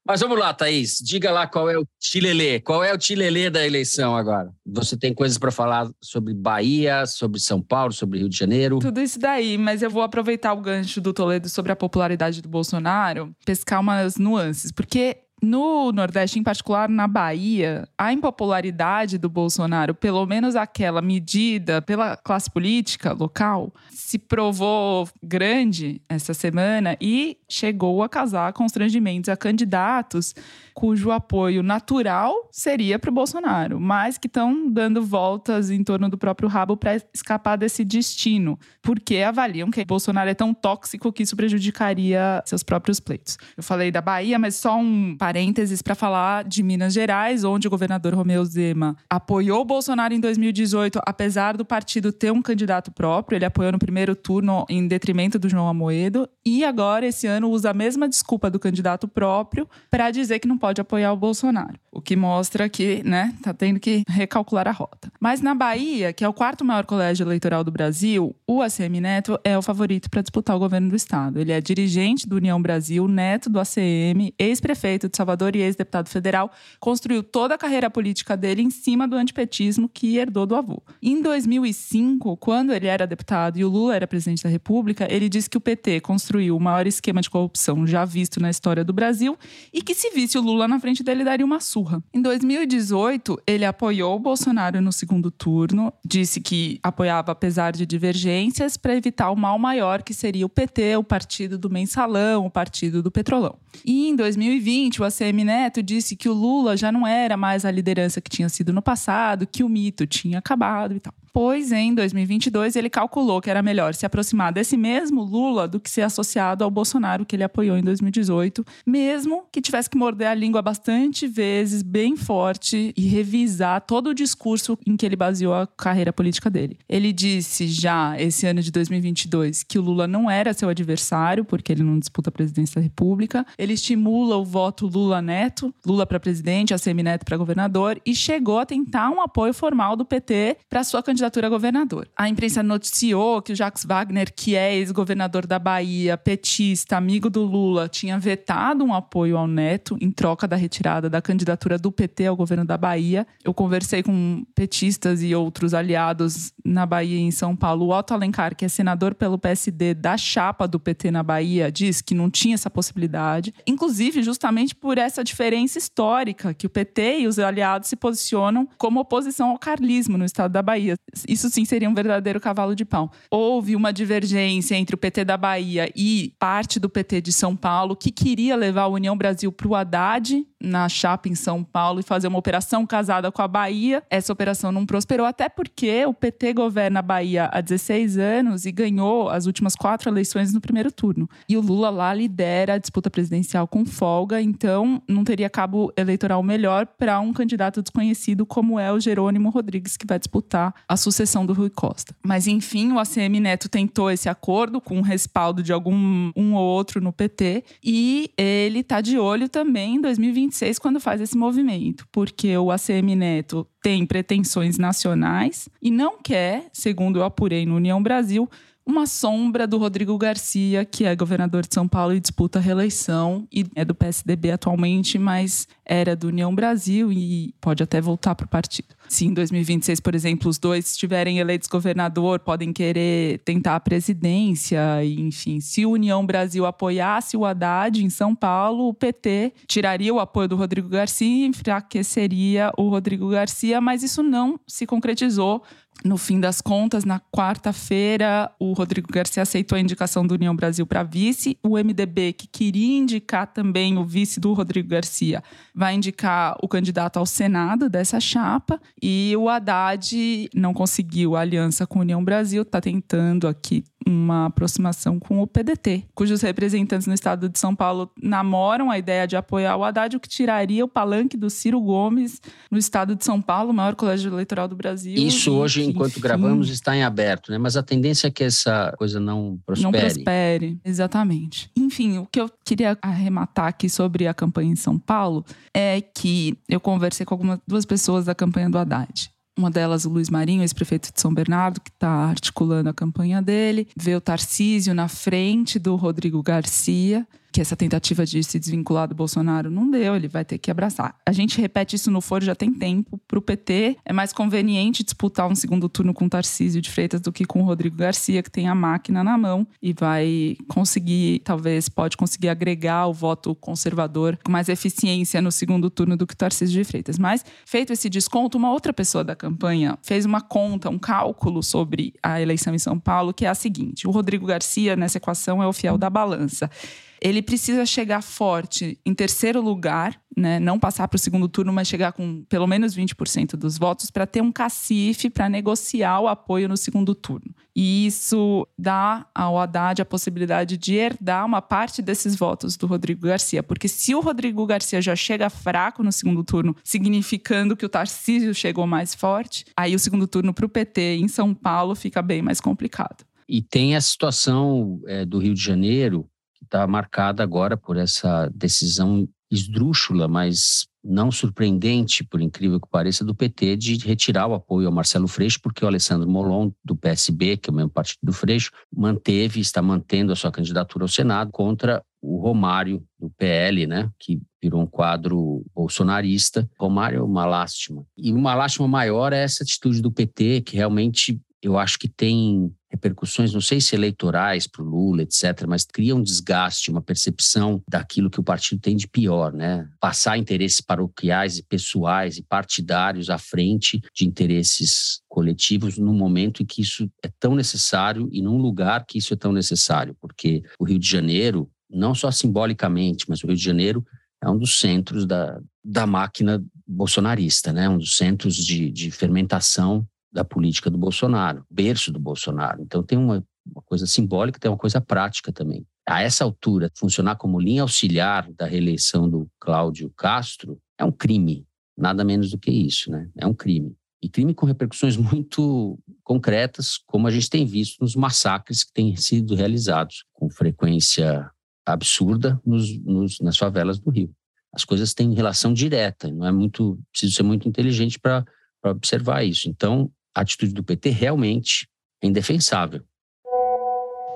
[SPEAKER 2] Mas vamos lá, Thaís. Diga lá qual é o Tilelê. Qual é o Tilelê da eleição agora? Você tem coisas para falar sobre Bahia, sobre São Paulo, sobre Rio de Janeiro?
[SPEAKER 6] Tudo isso daí, mas eu vou aproveitar o gancho do Toledo sobre a popularidade do Bolsonaro, pescar umas nuances, porque no Nordeste, em particular na Bahia, a impopularidade do Bolsonaro, pelo menos aquela medida pela classe política local, se provou grande essa semana e chegou a causar constrangimentos a candidatos cujo apoio natural seria para o Bolsonaro, mas que estão dando voltas em torno do próprio rabo para escapar desse destino, porque avaliam que Bolsonaro é tão tóxico que isso prejudicaria seus próprios pleitos. Eu falei da Bahia, mas só um parênteses para falar de Minas Gerais, onde o governador Romeu Zema apoiou Bolsonaro em 2018, apesar do partido ter um candidato próprio, ele apoiou no primeiro turno em detrimento do João Amoedo, e agora esse ano usa a mesma desculpa do candidato próprio para dizer que não pode pode apoiar o Bolsonaro. O que mostra que, né, tá tendo que recalcular a rota. Mas na Bahia, que é o quarto maior colégio eleitoral do Brasil, o ACM Neto é o favorito para disputar o governo do estado. Ele é dirigente do União Brasil, neto do ACM, ex-prefeito de Salvador e ex-deputado federal, construiu toda a carreira política dele em cima do antipetismo que herdou do avô. Em 2005, quando ele era deputado e o Lula era presidente da República, ele disse que o PT construiu o maior esquema de corrupção já visto na história do Brasil e que se visse o Lula na frente dele daria uma surra. Em 2018, ele apoiou o Bolsonaro no segundo turno, disse que apoiava apesar de divergências para evitar o mal maior que seria o PT, o partido do mensalão, o partido do petrolão. E em 2020, o ACM Neto disse que o Lula já não era mais a liderança que tinha sido no passado, que o mito tinha acabado e tal. Pois em 2022 ele calculou que era melhor se aproximar desse mesmo Lula do que ser associado ao Bolsonaro que ele apoiou em 2018, mesmo que tivesse que morder a língua bastante vezes, bem forte e revisar todo o discurso em que ele baseou a carreira política dele. Ele disse já esse ano de 2022 que o Lula não era seu adversário porque ele não disputa a presidência da República. Ele estimula o voto Lula Neto, Lula para presidente, a Neto para governador e chegou a tentar um apoio formal do PT para sua candidatura candidatura a governador. A imprensa noticiou que o Jacques Wagner, que é ex-governador da Bahia, petista, amigo do Lula, tinha vetado um apoio ao Neto em troca da retirada da candidatura do PT ao governo da Bahia. Eu conversei com petistas e outros aliados na Bahia e em São Paulo. O Otto Alencar, que é senador pelo PSD da chapa do PT na Bahia, diz que não tinha essa possibilidade. Inclusive, justamente por essa diferença histórica que o PT e os aliados se posicionam como oposição ao carlismo no estado da Bahia. Isso sim seria um verdadeiro cavalo de pau. Houve uma divergência entre o PT da Bahia e parte do PT de São Paulo, que queria levar a União Brasil para o Haddad na chapa em São Paulo e fazer uma operação casada com a Bahia. Essa operação não prosperou, até porque o PT governa a Bahia há 16 anos e ganhou as últimas quatro eleições no primeiro turno. E o Lula lá lidera a disputa presidencial com folga, então não teria cabo eleitoral melhor para um candidato desconhecido como é o Jerônimo Rodrigues, que vai disputar a sucessão do Rui Costa. Mas enfim, o ACM Neto tentou esse acordo com o respaldo de algum um ou outro no PT e ele está de olho também em 2026 quando faz esse movimento, porque o ACM Neto tem pretensões nacionais e não quer, segundo eu apurei no União Brasil, uma sombra do Rodrigo Garcia, que é governador de São Paulo e disputa a reeleição e é do PSDB atualmente, mas era do União Brasil e pode até voltar para o partido. Se em 2026, por exemplo, os dois estiverem eleitos governador, podem querer tentar a presidência, e, enfim. Se o União Brasil apoiasse o Haddad em São Paulo, o PT tiraria o apoio do Rodrigo Garcia e enfraqueceria o Rodrigo Garcia, mas isso não se concretizou no fim das contas, na quarta-feira, o Rodrigo Garcia aceitou a indicação do União Brasil para vice. O MDB, que queria indicar também o vice do Rodrigo Garcia, vai indicar o candidato ao Senado dessa chapa. E o Haddad não conseguiu a aliança com a União Brasil, está tentando aqui uma aproximação com o PDT, cujos representantes no estado de São Paulo namoram a ideia de apoiar o Haddad, o que tiraria o palanque do Ciro Gomes no estado de São Paulo, o maior colégio eleitoral do Brasil.
[SPEAKER 2] Isso hoje, enquanto enfim, gravamos, está em aberto, né? Mas a tendência é que essa coisa não prospere.
[SPEAKER 6] Não prospere, exatamente. Enfim, o que eu queria arrematar aqui sobre a campanha em São Paulo é que eu conversei com algumas duas pessoas da campanha do Haddad. Uma delas, o Luiz Marinho, ex-prefeito de São Bernardo, que está articulando a campanha dele. Vê o Tarcísio na frente do Rodrigo Garcia que essa tentativa de se desvincular do Bolsonaro não deu, ele vai ter que abraçar. A gente repete isso no foro já tem tempo. Para o PT, é mais conveniente disputar um segundo turno com Tarcísio de Freitas do que com o Rodrigo Garcia, que tem a máquina na mão e vai conseguir, talvez, pode conseguir agregar o voto conservador com mais eficiência no segundo turno do que Tarcísio de Freitas. Mas, feito esse desconto, uma outra pessoa da campanha fez uma conta, um cálculo sobre a eleição em São Paulo, que é a seguinte: o Rodrigo Garcia, nessa equação, é o fiel da balança ele precisa chegar forte em terceiro lugar, né? não passar para o segundo turno, mas chegar com pelo menos 20% dos votos para ter um cacife para negociar o apoio no segundo turno. E isso dá ao Haddad a possibilidade de herdar uma parte desses votos do Rodrigo Garcia. Porque se o Rodrigo Garcia já chega fraco no segundo turno, significando que o Tarcísio chegou mais forte, aí o segundo turno para o PT em São Paulo fica bem mais complicado.
[SPEAKER 2] E tem a situação é, do Rio de Janeiro, está marcada agora por essa decisão esdrúxula, mas não surpreendente, por incrível que pareça, do PT de retirar o apoio ao Marcelo Freixo, porque o Alessandro Molon, do PSB, que é o mesmo partido do Freixo, manteve, está mantendo a sua candidatura ao Senado contra o Romário, do PL, né, que virou um quadro bolsonarista. Romário é uma lástima. E uma lástima maior é essa atitude do PT, que realmente eu acho que tem repercussões, não sei se eleitorais para o Lula, etc., mas cria um desgaste, uma percepção daquilo que o partido tem de pior, né? Passar interesses paroquiais e pessoais e partidários à frente de interesses coletivos num momento em que isso é tão necessário e num lugar que isso é tão necessário, porque o Rio de Janeiro, não só simbolicamente, mas o Rio de Janeiro é um dos centros da, da máquina bolsonarista, né? Um dos centros de, de fermentação da política do Bolsonaro, berço do Bolsonaro. Então tem uma, uma coisa simbólica, tem uma coisa prática também. A essa altura, funcionar como linha auxiliar da reeleição do Cláudio Castro é um crime, nada menos do que isso, né? É um crime. E crime com repercussões muito concretas, como a gente tem visto nos massacres que têm sido realizados com frequência absurda nos, nos, nas favelas do Rio. As coisas têm relação direta, não é muito, preciso ser muito inteligente para observar isso. Então, a atitude do PT realmente é indefensável.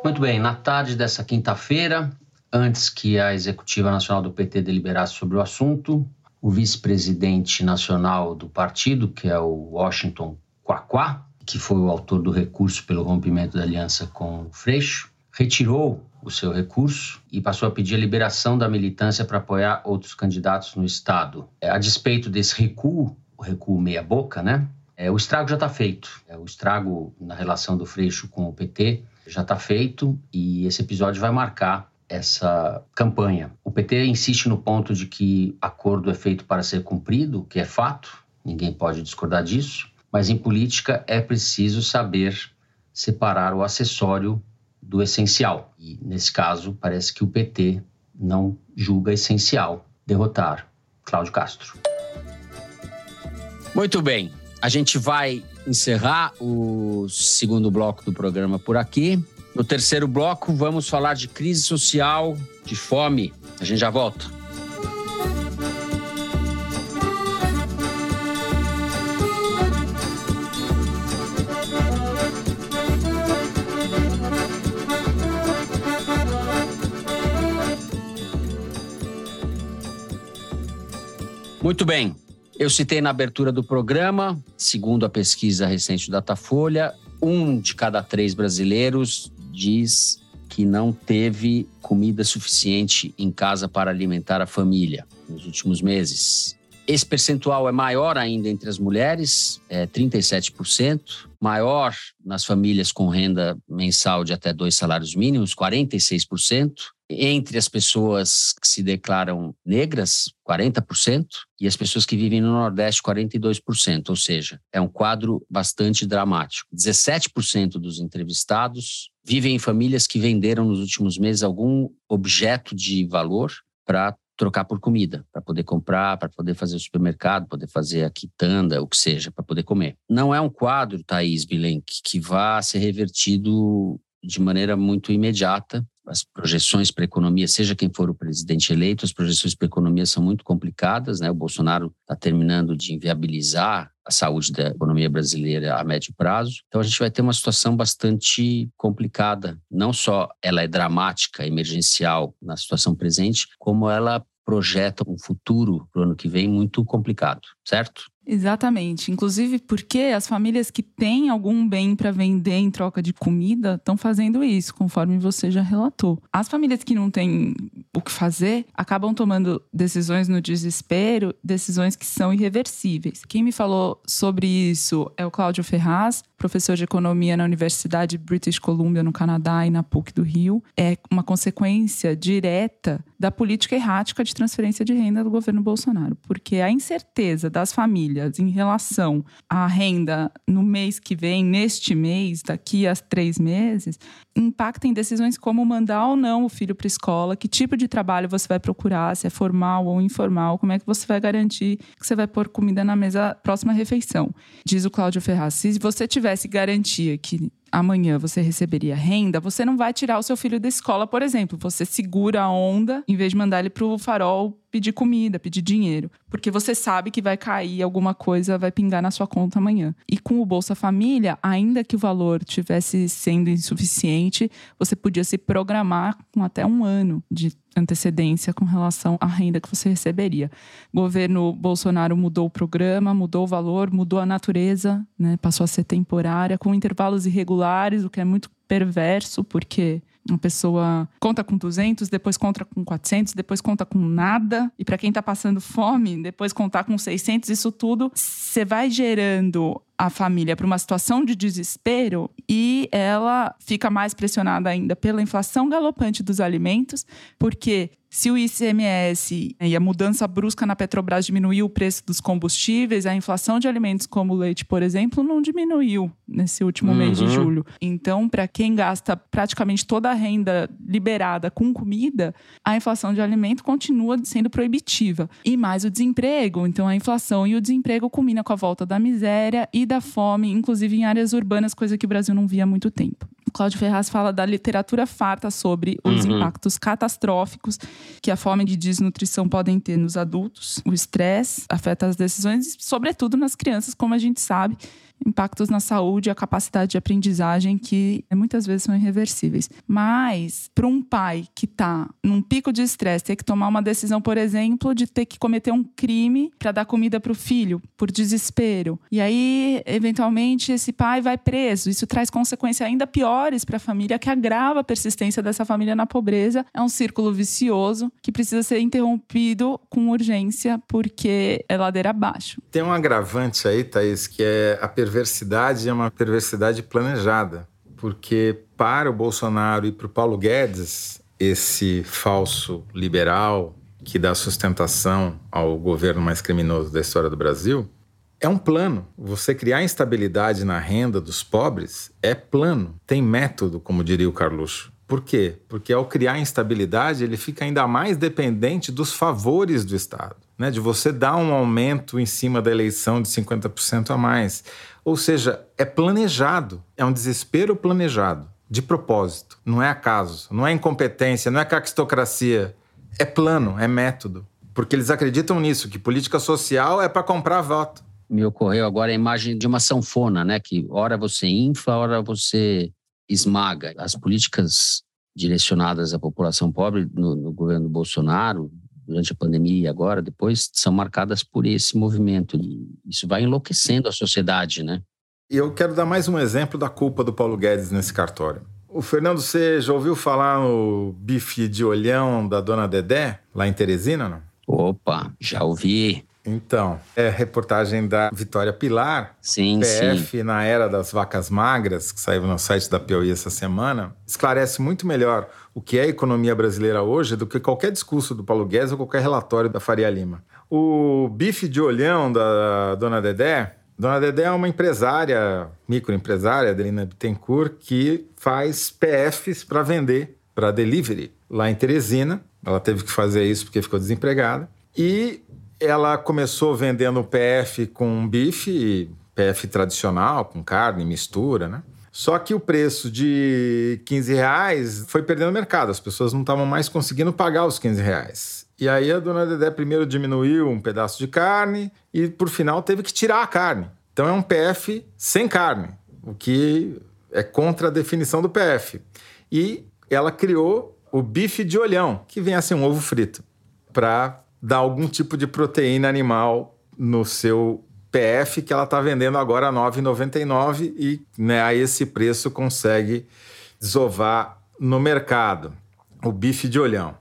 [SPEAKER 2] Muito bem, na tarde dessa quinta-feira, antes que a executiva nacional do PT deliberasse sobre o assunto, o vice-presidente nacional do partido, que é o Washington Quaquá, que foi o autor do recurso pelo rompimento da aliança com o Freixo, retirou o seu recurso e passou a pedir a liberação da militância para apoiar outros candidatos no Estado. É, a despeito desse recuo, o recuo meia-boca, né? É, o estrago já está feito. É, o estrago na relação do Freixo com o PT já está feito e esse episódio vai marcar essa campanha. O PT insiste no ponto de que acordo é feito para ser cumprido, que é fato, ninguém pode discordar disso, mas em política é preciso saber separar o acessório do essencial. E nesse caso, parece que o PT não julga essencial derrotar Cláudio Castro. Muito bem, a gente vai encerrar o segundo bloco do programa por aqui. No terceiro bloco, vamos falar de crise social, de fome. A gente já volta. Muito bem. Eu citei na abertura do programa, segundo a pesquisa recente do Datafolha, um de cada três brasileiros diz que não teve comida suficiente em casa para alimentar a família nos últimos meses. Esse percentual é maior ainda entre as mulheres, é 37%, maior nas famílias com renda mensal de até dois salários mínimos, 46%, entre as pessoas que se declaram negras, 40%, e as pessoas que vivem no Nordeste, 42%. Ou seja, é um quadro bastante dramático. 17% dos entrevistados vivem em famílias que venderam nos últimos meses algum objeto de valor para trocar por comida, para poder comprar, para poder fazer o supermercado, poder fazer a quitanda, o que seja, para poder comer. Não é um quadro, Thaís Bilenque, que vá ser revertido de maneira muito imediata as projeções para a economia, seja quem for o presidente eleito, as projeções para a economia são muito complicadas, né? O Bolsonaro está terminando de inviabilizar a saúde da economia brasileira a médio prazo. Então a gente vai ter uma situação bastante complicada. Não só ela é dramática, emergencial na situação presente, como ela projeta um futuro para o ano que vem muito complicado, certo?
[SPEAKER 6] Exatamente. Inclusive porque as famílias que têm algum bem para vender em troca de comida estão fazendo isso, conforme você já relatou. As famílias que não têm o que fazer acabam tomando decisões no desespero, decisões que são irreversíveis. Quem me falou sobre isso é o Cláudio Ferraz, professor de economia na Universidade British Columbia, no Canadá, e na PUC do Rio. É uma consequência direta da política errática de transferência de renda do governo Bolsonaro, porque a incerteza das famílias famílias em relação à renda no mês que vem, neste mês, daqui a três meses, impacta em decisões como mandar ou não o filho para a escola, que tipo de trabalho você vai procurar, se é formal ou informal, como é que você vai garantir que você vai pôr comida na mesa próxima refeição. Diz o Cláudio Ferraz, se você tivesse garantia que amanhã você receberia renda, você não vai tirar o seu filho da escola, por exemplo. Você segura a onda em vez de mandar ele para o farol pedir comida, pedir dinheiro, porque você sabe que vai cair alguma coisa, vai pingar na sua conta amanhã. E com o Bolsa Família, ainda que o valor tivesse sendo insuficiente, você podia se programar com até um ano de antecedência com relação à renda que você receberia. O governo Bolsonaro mudou o programa, mudou o valor, mudou a natureza, né? passou a ser temporária, com intervalos irregulares, o que é muito perverso, porque uma pessoa conta com 200, depois conta com 400, depois conta com nada. E para quem está passando fome, depois contar com 600, isso tudo, você vai gerando a família para uma situação de desespero e ela fica mais pressionada ainda pela inflação galopante dos alimentos, porque se o ICMS e a mudança brusca na Petrobras diminuiu o preço dos combustíveis, a inflação de alimentos como o leite, por exemplo, não diminuiu nesse último uhum. mês de julho. Então, para quem gasta praticamente toda a renda liberada com comida, a inflação de alimento continua sendo proibitiva. E mais o desemprego. Então, a inflação e o desemprego combinam com a volta da miséria e da fome, inclusive em áreas urbanas, coisa que o Brasil não via há muito tempo. Cláudio Ferraz fala da literatura farta sobre os uhum. impactos catastróficos que a fome de desnutrição podem ter nos adultos. O estresse afeta as decisões, sobretudo nas crianças, como a gente sabe impactos na saúde e a capacidade de aprendizagem que muitas vezes são irreversíveis. Mas, para um pai que está num pico de estresse, ter que tomar uma decisão, por exemplo, de ter que cometer um crime para dar comida para o filho, por desespero. E aí, eventualmente, esse pai vai preso. Isso traz consequências ainda piores para a família, que agrava a persistência dessa família na pobreza. É um círculo vicioso que precisa ser interrompido com urgência, porque é ladeira abaixo.
[SPEAKER 4] Tem um agravante aí, Thaís, que é a perversidade perversidade é uma perversidade planejada, porque para o Bolsonaro e para o Paulo Guedes, esse falso liberal que dá sustentação ao governo mais criminoso da história do Brasil, é um plano. Você criar instabilidade na renda dos pobres é plano, tem método, como diria o Carluxo. Por quê? Porque ao criar instabilidade, ele fica ainda mais dependente dos favores do Estado, né? de você dar um aumento em cima da eleição de 50% a mais. Ou seja, é planejado, é um desespero planejado, de propósito. Não é acaso, não é incompetência, não é caquistocracia. É plano, é método. Porque eles acreditam nisso, que política social é para comprar voto.
[SPEAKER 2] Me ocorreu agora a imagem de uma sanfona, né? Que hora você infla, hora você esmaga. As políticas direcionadas à população pobre no, no governo Bolsonaro, durante a pandemia e agora, depois, são marcadas por esse movimento. E isso vai enlouquecendo a sociedade, né?
[SPEAKER 4] E eu quero dar mais um exemplo da culpa do Paulo Guedes nesse cartório. O Fernando, você já ouviu falar no bife de olhão da dona Dedé, lá em Teresina, não?
[SPEAKER 2] Opa, já ouvi.
[SPEAKER 4] Então, é reportagem da Vitória Pilar,
[SPEAKER 2] sim,
[SPEAKER 4] PF
[SPEAKER 2] sim.
[SPEAKER 4] na era das vacas magras, que saiu no site da Piauí essa semana, esclarece muito melhor o que é a economia brasileira hoje do que qualquer discurso do Paulo Guedes ou qualquer relatório da Faria Lima. O bife de olhão da dona Dedé, Dona Dedé é uma empresária, microempresária, Adelina Bittencourt, que faz PFs para vender, para delivery, lá em Teresina. Ela teve que fazer isso porque ficou desempregada. E ela começou vendendo PF com bife, PF tradicional, com carne, mistura, né? Só que o preço de 15 reais foi perdendo mercado, as pessoas não estavam mais conseguindo pagar os 15 reais. E aí a dona Dedé primeiro diminuiu um pedaço de carne e por final teve que tirar a carne. Então é um PF sem carne, o que é contra a definição do PF. E ela criou o bife de olhão, que vem a ser um ovo frito, para dar algum tipo de proteína animal no seu PF que ela está vendendo agora a R$ 9,99 e né, a esse preço consegue desovar no mercado o bife de olhão.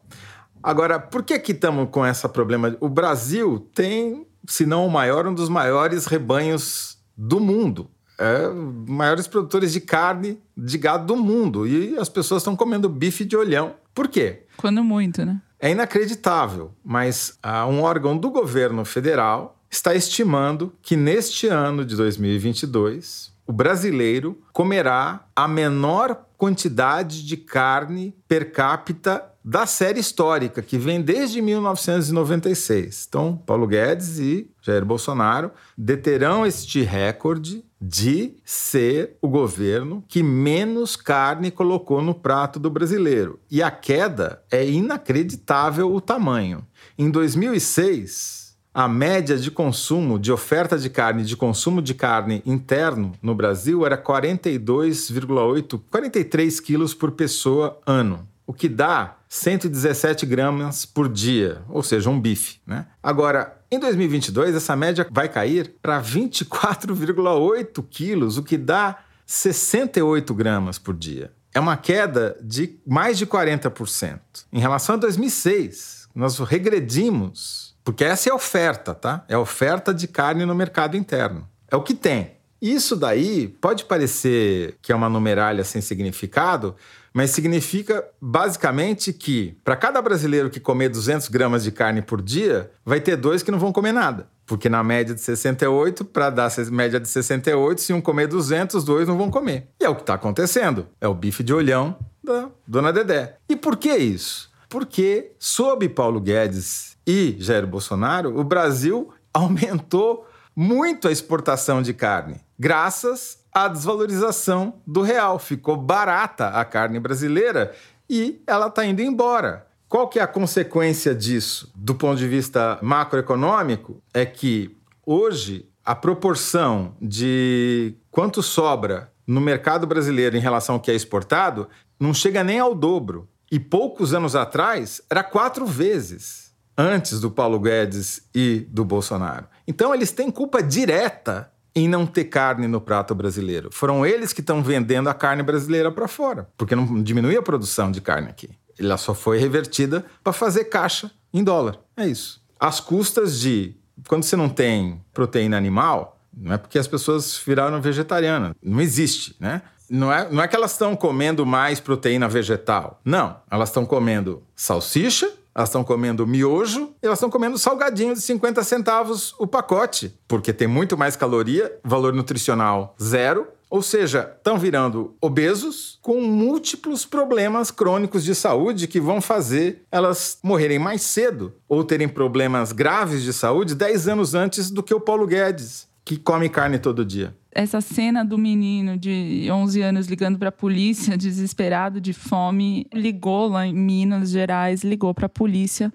[SPEAKER 4] Agora, por que que estamos com esse problema? O Brasil tem, se não o maior, um dos maiores rebanhos do mundo. É, maiores produtores de carne de gado do mundo. E as pessoas estão comendo bife de olhão. Por quê?
[SPEAKER 6] Quando muito, né?
[SPEAKER 4] É inacreditável, mas ah, um órgão do governo federal está estimando que neste ano de 2022 o brasileiro comerá a menor quantidade de carne per capita da série histórica, que vem desde 1996. Então, Paulo Guedes e Jair Bolsonaro deterão este recorde de ser o governo que menos carne colocou no prato do brasileiro. E a queda é inacreditável o tamanho. Em 2006, a média de consumo, de oferta de carne, de consumo de carne interno no Brasil era 42,8, 43 quilos por pessoa ano o que dá 117 gramas por dia, ou seja, um bife. Né? Agora, em 2022, essa média vai cair para 24,8 quilos, o que dá 68 gramas por dia. É uma queda de mais de 40%. Em relação a 2006, nós regredimos, porque essa é a oferta, tá? É a oferta de carne no mercado interno. É o que tem. Isso daí pode parecer que é uma numeralha sem significado, mas significa basicamente que para cada brasileiro que comer 200 gramas de carne por dia, vai ter dois que não vão comer nada. Porque na média de 68, para dar média de 68, se um comer 200, dois não vão comer. E é o que está acontecendo. É o bife de olhão da dona Dedé. E por que isso? Porque, sob Paulo Guedes e Jair Bolsonaro, o Brasil aumentou muito a exportação de carne, graças a desvalorização do real. Ficou barata a carne brasileira e ela está indo embora. Qual que é a consequência disso? Do ponto de vista macroeconômico, é que hoje a proporção de quanto sobra no mercado brasileiro em relação ao que é exportado não chega nem ao dobro. E poucos anos atrás era quatro vezes antes do Paulo Guedes e do Bolsonaro. Então eles têm culpa direta em não ter carne no prato brasileiro. Foram eles que estão vendendo a carne brasileira para fora, porque não diminui a produção de carne aqui. Ela só foi revertida para fazer caixa em dólar. É isso. As custas de. Quando você não tem proteína animal, não é porque as pessoas viraram vegetarianas. Não existe, né? Não é, não é que elas estão comendo mais proteína vegetal. Não. Elas estão comendo salsicha, elas estão comendo miojo e elas estão comendo salgadinho de 50 centavos o pacote, porque tem muito mais caloria, valor nutricional zero ou seja, estão virando obesos com múltiplos problemas crônicos de saúde que vão fazer elas morrerem mais cedo ou terem problemas graves de saúde 10 anos antes do que o Paulo Guedes, que come carne todo dia
[SPEAKER 6] essa cena do menino de 11 anos ligando para a polícia, desesperado de fome, ligou lá em Minas Gerais, ligou para a polícia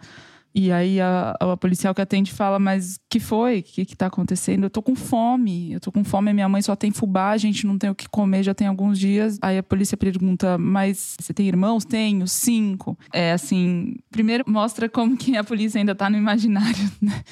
[SPEAKER 6] e aí a, a, policial que atende fala, mas que foi? O que, que tá acontecendo? Eu tô com fome, eu tô com fome, minha mãe só tem fubá, a gente não tem o que comer já tem alguns dias. Aí a polícia pergunta, mas você tem irmãos? Tenho, cinco. É assim, primeiro mostra como que a polícia ainda tá no imaginário, né?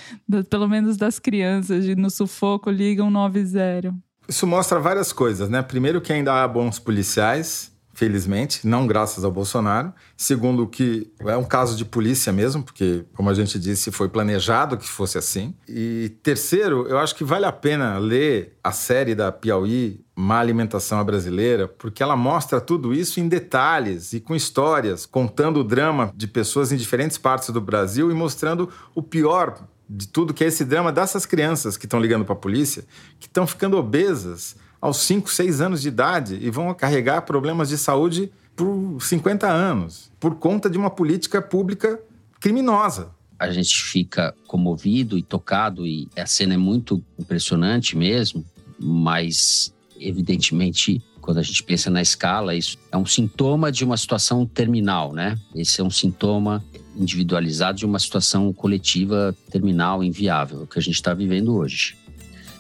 [SPEAKER 6] pelo menos das crianças, no sufoco ligam 90.
[SPEAKER 4] Isso mostra várias coisas, né? Primeiro que ainda há bons policiais, felizmente, não graças ao Bolsonaro. Segundo, que é um caso de polícia mesmo, porque, como a gente disse, foi planejado que fosse assim. E terceiro, eu acho que vale a pena ler a série da Piauí, Má Alimentação à Brasileira, porque ela mostra tudo isso em detalhes e com histórias, contando o drama de pessoas em diferentes partes do Brasil e mostrando o pior de tudo, que é esse drama dessas crianças que estão ligando para a polícia, que estão ficando obesas aos 5, 6 anos de idade e vão carregar problemas de saúde por 50 anos, por conta de uma política pública criminosa.
[SPEAKER 2] A gente fica comovido e tocado, e a cena é muito impressionante mesmo, mas evidentemente quando a gente pensa na escala, isso é um sintoma de uma situação terminal, né? Esse é um sintoma individualizado de uma situação coletiva terminal, inviável, que a gente está vivendo hoje.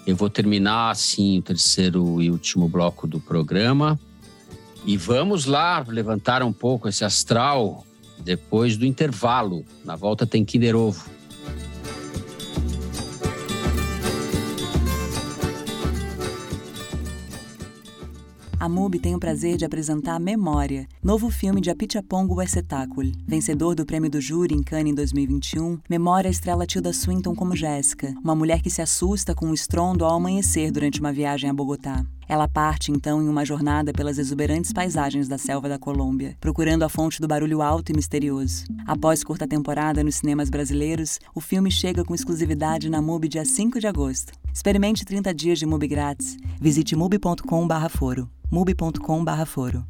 [SPEAKER 2] Eu vou terminar assim o terceiro e último bloco do programa. E vamos lá levantar um pouco esse astral depois do intervalo. Na volta tem Kinder Ovo.
[SPEAKER 1] A MUBI tem o prazer de apresentar Memória, novo filme de Apichapongo Espetáculo. Vencedor do prêmio do júri em Cannes em 2021, Memória estrela Tilda Swinton como Jéssica, uma mulher que se assusta com um estrondo ao amanhecer durante uma viagem a Bogotá. Ela parte então em uma jornada pelas exuberantes paisagens da selva da Colômbia, procurando a fonte do barulho alto e misterioso. Após curta temporada nos cinemas brasileiros, o filme chega com exclusividade na MUBI dia 5 de agosto. Experimente 30 dias de MUBI grátis. Visite mubi.com/foro mubi.com/foro.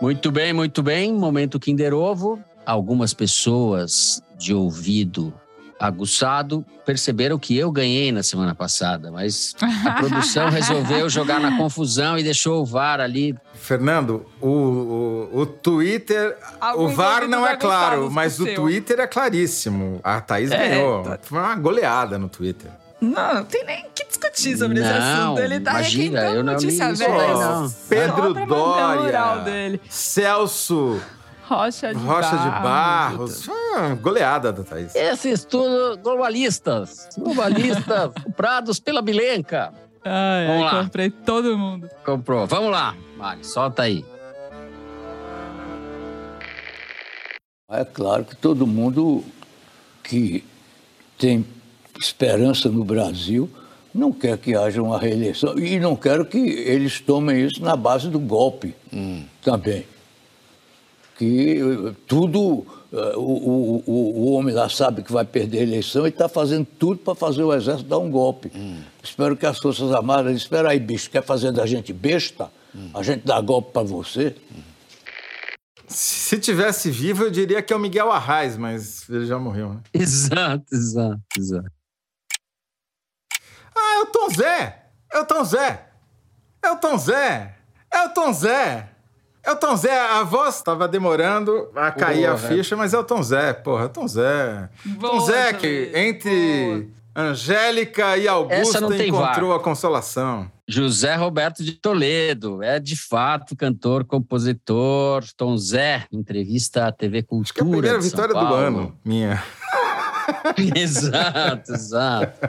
[SPEAKER 2] Muito bem, muito bem. Momento Kinder Ovo. Algumas pessoas de ouvido aguçado perceberam que eu ganhei na semana passada, mas a produção resolveu jogar na confusão e deixou o VAR ali.
[SPEAKER 4] Fernando, o, o, o Twitter, Algum o VAR não é claro, mas o Twitter é claríssimo. A Thaís é, ganhou. Tá... Foi uma goleada no Twitter.
[SPEAKER 6] Não, não tem nem que discutir sobre não, esse assunto. Ele tá
[SPEAKER 2] imagina, eu não
[SPEAKER 6] notícia velha.
[SPEAKER 4] Não. Pedro Dória, Celso
[SPEAKER 6] Rocha de
[SPEAKER 4] Rocha Barros. de Barros. Ah, goleada da Thaís.
[SPEAKER 2] Esses tudo globalistas. Globalistas comprados pela Bilenca.
[SPEAKER 6] Ai, Vamos ai, lá. comprei todo mundo.
[SPEAKER 2] Comprou. Vamos lá, Mari, solta aí.
[SPEAKER 8] É claro que todo mundo que tem esperança no Brasil, não quer que haja uma reeleição e não quero que eles tomem isso na base do golpe hum. também. Que eh, tudo, uh, o, o, o, homem lá sabe que vai perder a eleição e está fazendo tudo para fazer o exército dar um golpe. Hum. Espero que as Forças Armadas, espera aí, bicho, quer fazer da gente besta? Hum. A gente dá golpe para você?
[SPEAKER 4] Se tivesse vivo, eu diria que é o Miguel Arraes, mas ele já morreu, né?
[SPEAKER 2] Exato, exato, exato.
[SPEAKER 4] É o Tom Zé! É o Tom Zé! É o Tom Zé! É o Tom Zé! É o Tom Zé, a voz tava demorando a cair a ficha, mas é o Tom Zé, porra, é o Tom Zé.
[SPEAKER 6] Boa,
[SPEAKER 4] Tom Zé, que
[SPEAKER 6] Zé.
[SPEAKER 4] entre Angélica e Augusta encontrou a consolação.
[SPEAKER 2] José Roberto de Toledo, é de fato cantor, compositor. Tom Zé, entrevista à TV Cultura.
[SPEAKER 4] Acho que é a primeira
[SPEAKER 2] de São
[SPEAKER 4] vitória do
[SPEAKER 2] Paulo.
[SPEAKER 4] ano, minha.
[SPEAKER 2] exato, exato.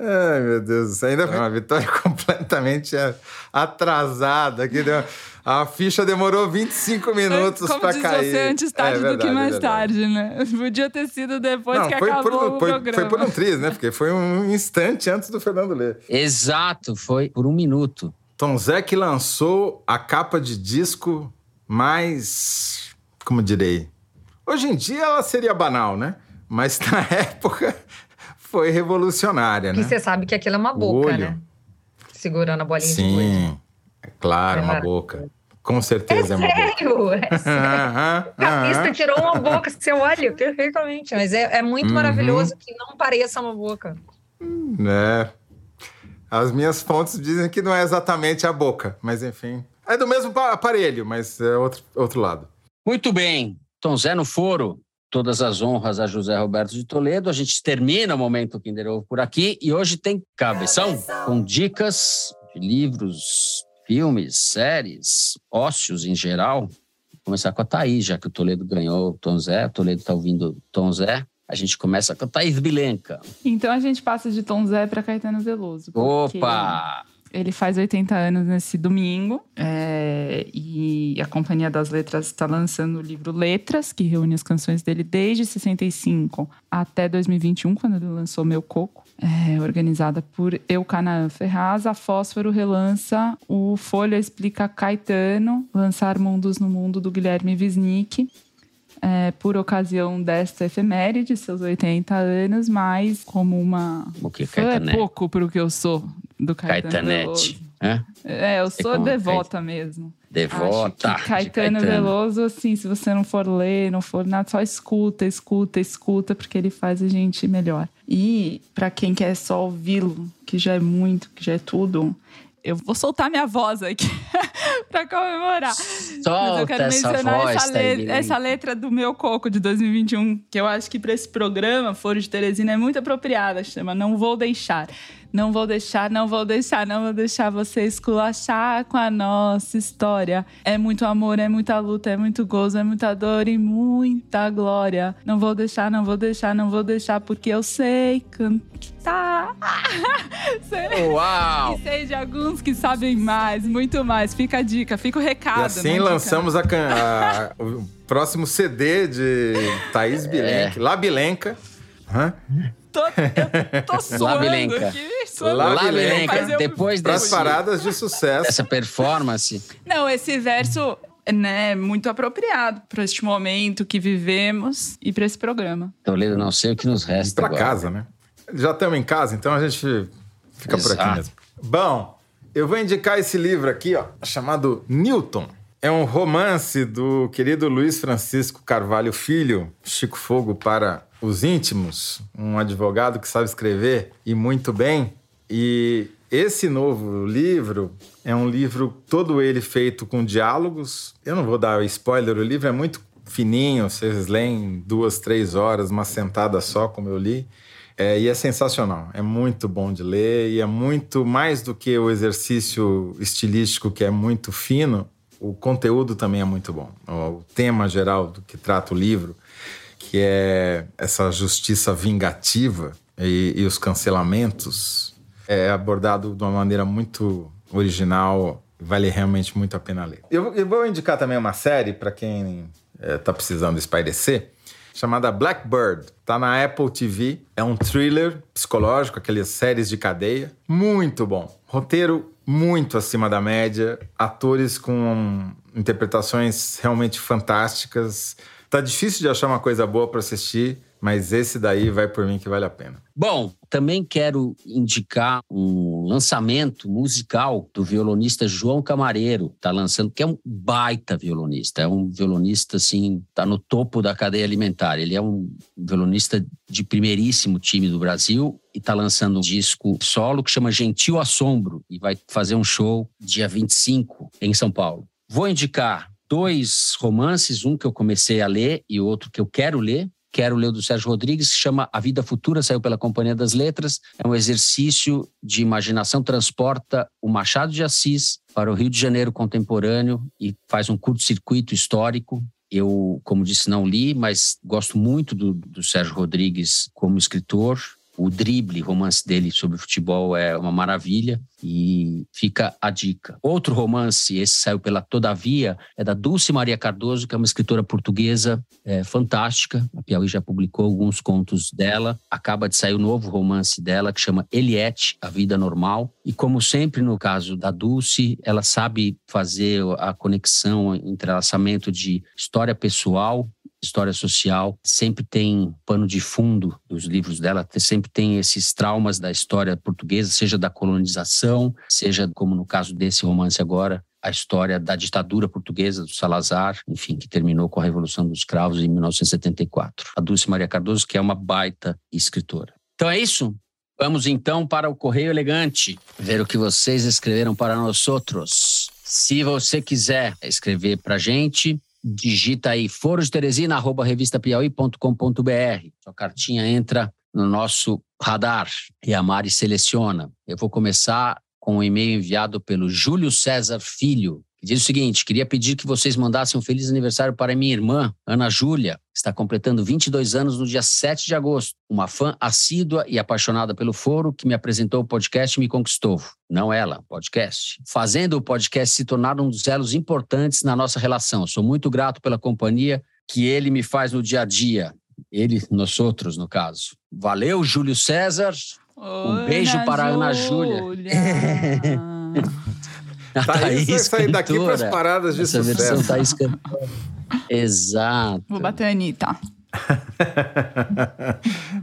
[SPEAKER 4] Ai, meu Deus, isso ainda foi uma vitória completamente a- atrasada. Que deu- A ficha demorou 25 minutos
[SPEAKER 6] Como
[SPEAKER 4] para
[SPEAKER 6] diz
[SPEAKER 4] cair.
[SPEAKER 6] você, antes
[SPEAKER 4] É
[SPEAKER 6] tarde do que
[SPEAKER 4] verdade,
[SPEAKER 6] mais
[SPEAKER 4] é verdade.
[SPEAKER 6] tarde, né? Podia ter sido depois
[SPEAKER 4] Não,
[SPEAKER 6] que
[SPEAKER 4] foi
[SPEAKER 6] acabou
[SPEAKER 4] por,
[SPEAKER 6] o
[SPEAKER 4] foi,
[SPEAKER 6] programa.
[SPEAKER 4] foi por um triz, né? Porque foi um instante antes do Fernando ler.
[SPEAKER 2] Exato, foi por um minuto.
[SPEAKER 4] Tom Zé que lançou a capa de disco mais. Como direi? Hoje em dia ela seria banal, né? Mas na época foi revolucionária, né?
[SPEAKER 9] você sabe que aquilo é uma
[SPEAKER 4] O
[SPEAKER 9] boca,
[SPEAKER 4] olho.
[SPEAKER 9] né? Segurando a bolinha de gude.
[SPEAKER 4] Sim, é claro, uma
[SPEAKER 9] É.
[SPEAKER 4] boca. Com certeza é, uma boca.
[SPEAKER 9] Sério? É sério. Isso
[SPEAKER 4] aham.
[SPEAKER 9] tirou uma boca, você olha perfeitamente. Mas é, é muito
[SPEAKER 4] Uhum.
[SPEAKER 9] maravilhoso que não pareça uma boca.
[SPEAKER 4] É. As minhas fontes dizem que não é exatamente a boca, mas enfim. É do mesmo pa- aparelho, mas é outro, outro lado.
[SPEAKER 2] Muito bem. Tom Zé no foro. Todas as honras a José Roberto de Toledo. A gente termina o momento Kinder Ovo por aqui e hoje tem cabeção com dicas de livros, filmes, séries, ócios em geral. Vou começar com a Thaís, já que o Toledo ganhou o Tom Zé. O Toledo está ouvindo o Tom Zé. A gente começa com a Thaís Bilenca.
[SPEAKER 6] Então a gente passa de Tom Zé para Caetano Veloso. porque
[SPEAKER 2] Opa!
[SPEAKER 6] Ele faz 80 anos nesse domingo é, e a Companhia das Letras está lançando o livro Letras, que reúne as canções dele desde 65 até 2021, quando ele lançou Meu Coco, é, organizada por Eucanaã Ferraz. A Fósforo relança o Folha Explica Caetano, lançar Mundos no Mundo do Guilherme Wisnik. É, por ocasião desta efeméride, seus 80 anos, mas como uma
[SPEAKER 2] O que,
[SPEAKER 6] é
[SPEAKER 2] Caetanete?
[SPEAKER 6] pouco pro que eu sou do Caetano Veloso.
[SPEAKER 2] Hã?
[SPEAKER 6] É, eu sou
[SPEAKER 2] é,
[SPEAKER 6] devota mesmo.
[SPEAKER 2] Devota. De
[SPEAKER 6] Caetano, Veloso, assim, se você não for ler, não for nada, só escuta, escuta, escuta, porque ele faz a gente melhor. E pra quem quer só ouvi-lo, que já é muito, que já é tudo, eu vou soltar minha voz aqui pra comemorar. Mas eu
[SPEAKER 2] Solta
[SPEAKER 6] quero
[SPEAKER 2] essa
[SPEAKER 6] mencionar
[SPEAKER 2] voz,
[SPEAKER 6] essa, le-
[SPEAKER 2] Bilenca.
[SPEAKER 6] essa letra do meu coco de 2021, que eu acho que para esse programa, Foro de Teresina, é muito apropriada. Chama Não Vou Deixar. Não vou deixar, não vou deixar, não vou deixar você esculachar com a nossa história. É muito amor, é muita luta, é muito gozo, é muita dor e muita glória. Não vou deixar, não vou deixar, não vou deixar, porque eu sei cantar. Sei-
[SPEAKER 2] Uau!
[SPEAKER 6] e sei de alguns que sabem mais, muito mais. Fica a dica, fica o recado.
[SPEAKER 4] e assim
[SPEAKER 6] né,
[SPEAKER 4] lançamos a can- a- o próximo CD de Thaís
[SPEAKER 2] É.
[SPEAKER 4] Bilenca, La Bilenca. Hã?
[SPEAKER 6] dica. Tô, eu tô suando
[SPEAKER 2] Labilenca.
[SPEAKER 6] aqui. eu-
[SPEAKER 2] depois
[SPEAKER 4] Para as
[SPEAKER 2] desse,
[SPEAKER 4] paradas de sucesso.
[SPEAKER 2] dessa performance,
[SPEAKER 6] Não, esse verso né, é muito apropriado para este momento que vivemos e para esse programa.
[SPEAKER 2] Toledo, não sei o que nos resta
[SPEAKER 4] pra
[SPEAKER 2] agora.
[SPEAKER 4] casa, né? Já estamos em casa, então a gente fica por aqui
[SPEAKER 2] Exato.
[SPEAKER 4] mesmo. Bom, eu vou indicar esse livro aqui, ó, chamado Newton. É um romance do querido Luiz Francisco Carvalho Filho, Chico Fogo para os íntimos, um advogado que sabe escrever e muito bem. E esse novo livro é um livro todo ele feito com diálogos. Eu não vou dar spoiler, o livro é muito fininho, vocês leem em duas, três horas, uma sentada só, como eu li. É, e é sensacional, é muito bom de ler e é muito mais do que o exercício estilístico que é muito fino, o conteúdo também é muito bom. O tema geral do que trata o livro, que é essa justiça vingativa e, e os cancelamentos, é abordado de uma maneira muito original, vale realmente muito a pena ler. Eu, eu vou indicar também uma série para quem está precisando espairecer, chamada Blackbird. Tá na Apple TV. É um thriller psicológico, aquelas séries de cadeia. Muito bom. Roteiro muito acima da média. Atores com interpretações realmente fantásticas. Tá difícil de achar uma coisa boa para assistir Mas esse daí vai por mim que vale a pena.
[SPEAKER 2] Bom, também quero indicar um lançamento musical do violonista João Camareiro, tá lançando, que é um baita violonista, é um violonista assim, tá no topo da cadeia alimentar. Ele é um violonista de primeiríssimo time do Brasil e tá lançando um disco solo que chama Gentil Assombro e vai fazer um show dia 25 em São Paulo. Vou indicar dois romances, um que eu comecei a ler e outro que eu quero ler. Quero ler o do Sérgio Rodrigues, que chama A Vida Futura, saiu pela Companhia das Letras. É um exercício de imaginação, transporta o Machado de Assis para o Rio de Janeiro contemporâneo e faz um curto-circuito histórico. Eu, como disse, não li, mas gosto muito do, do Sérgio Rodrigues como escritor o drible, romance dele sobre futebol é uma maravilha e fica a dica. Outro romance, esse saiu pela Todavia, é da Dulce Maria Cardoso, que é uma escritora portuguesa é, fantástica. A Piauí já publicou alguns contos dela. Acaba de sair o um novo romance dela, que chama Eliette, A Vida Normal. E como sempre no caso da Dulce, ela sabe fazer a conexão, entrelaçamento de história pessoal história social, sempre tem pano de fundo dos livros dela, sempre tem esses traumas da história portuguesa, seja da colonização, seja, como no caso desse romance agora, a história da ditadura portuguesa do Salazar, enfim, que terminou com a Revolução dos Cravos em 1974. A Dulce Maria Cardoso, que é uma baita escritora. Então é isso. Vamos então para o Correio Elegante, ver o que vocês escreveram para nós outros. Se você quiser escrever para gente, digita aí foro de Teresina, arroba revistapiauí.com.br. Sua cartinha entra no nosso radar e a Mari seleciona. Eu vou começar com um e-mail enviado pelo Júlio César Filho, diz o seguinte: queria pedir que vocês mandassem um feliz aniversário para minha irmã, Ana Júlia, que está completando 22 anos no dia 7 de agosto. Uma fã assídua e apaixonada pelo foro que me apresentou o podcast e me conquistou. Não ela, podcast. Fazendo o podcast se tornar um dos elos importantes na nossa relação. Sou muito grato pela companhia que ele me faz no dia a dia. Ele, nós outros, no caso. Valeu, Júlio César. Um beijo Ana para a Ana Júlia.
[SPEAKER 4] A Thaís, Thaís vai sair daqui para as paradas de
[SPEAKER 2] Essa
[SPEAKER 4] sucesso.
[SPEAKER 2] versão Thaís cantora. Exato.
[SPEAKER 6] Vou bater a Anitta.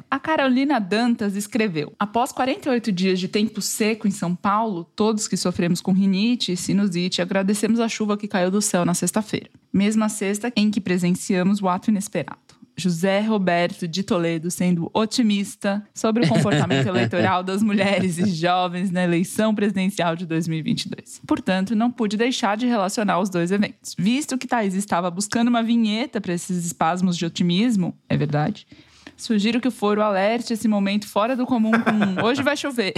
[SPEAKER 6] a Carolina Dantas escreveu: Após 48 dias de tempo seco em São Paulo, todos que sofremos com rinite e sinusite agradecemos a chuva que caiu do céu na sexta-feira. Mesma sexta em que presenciamos o ato inesperado. José Roberto de Toledo sendo otimista sobre o comportamento eleitoral das mulheres e jovens na eleição presidencial de 2022. Portanto, não pude deixar de relacionar os dois eventos. Visto que Thaís estava buscando uma vinheta para esses espasmos de otimismo, é verdade, Sugiro que o foro alerte esse momento fora do comum com hoje vai chover.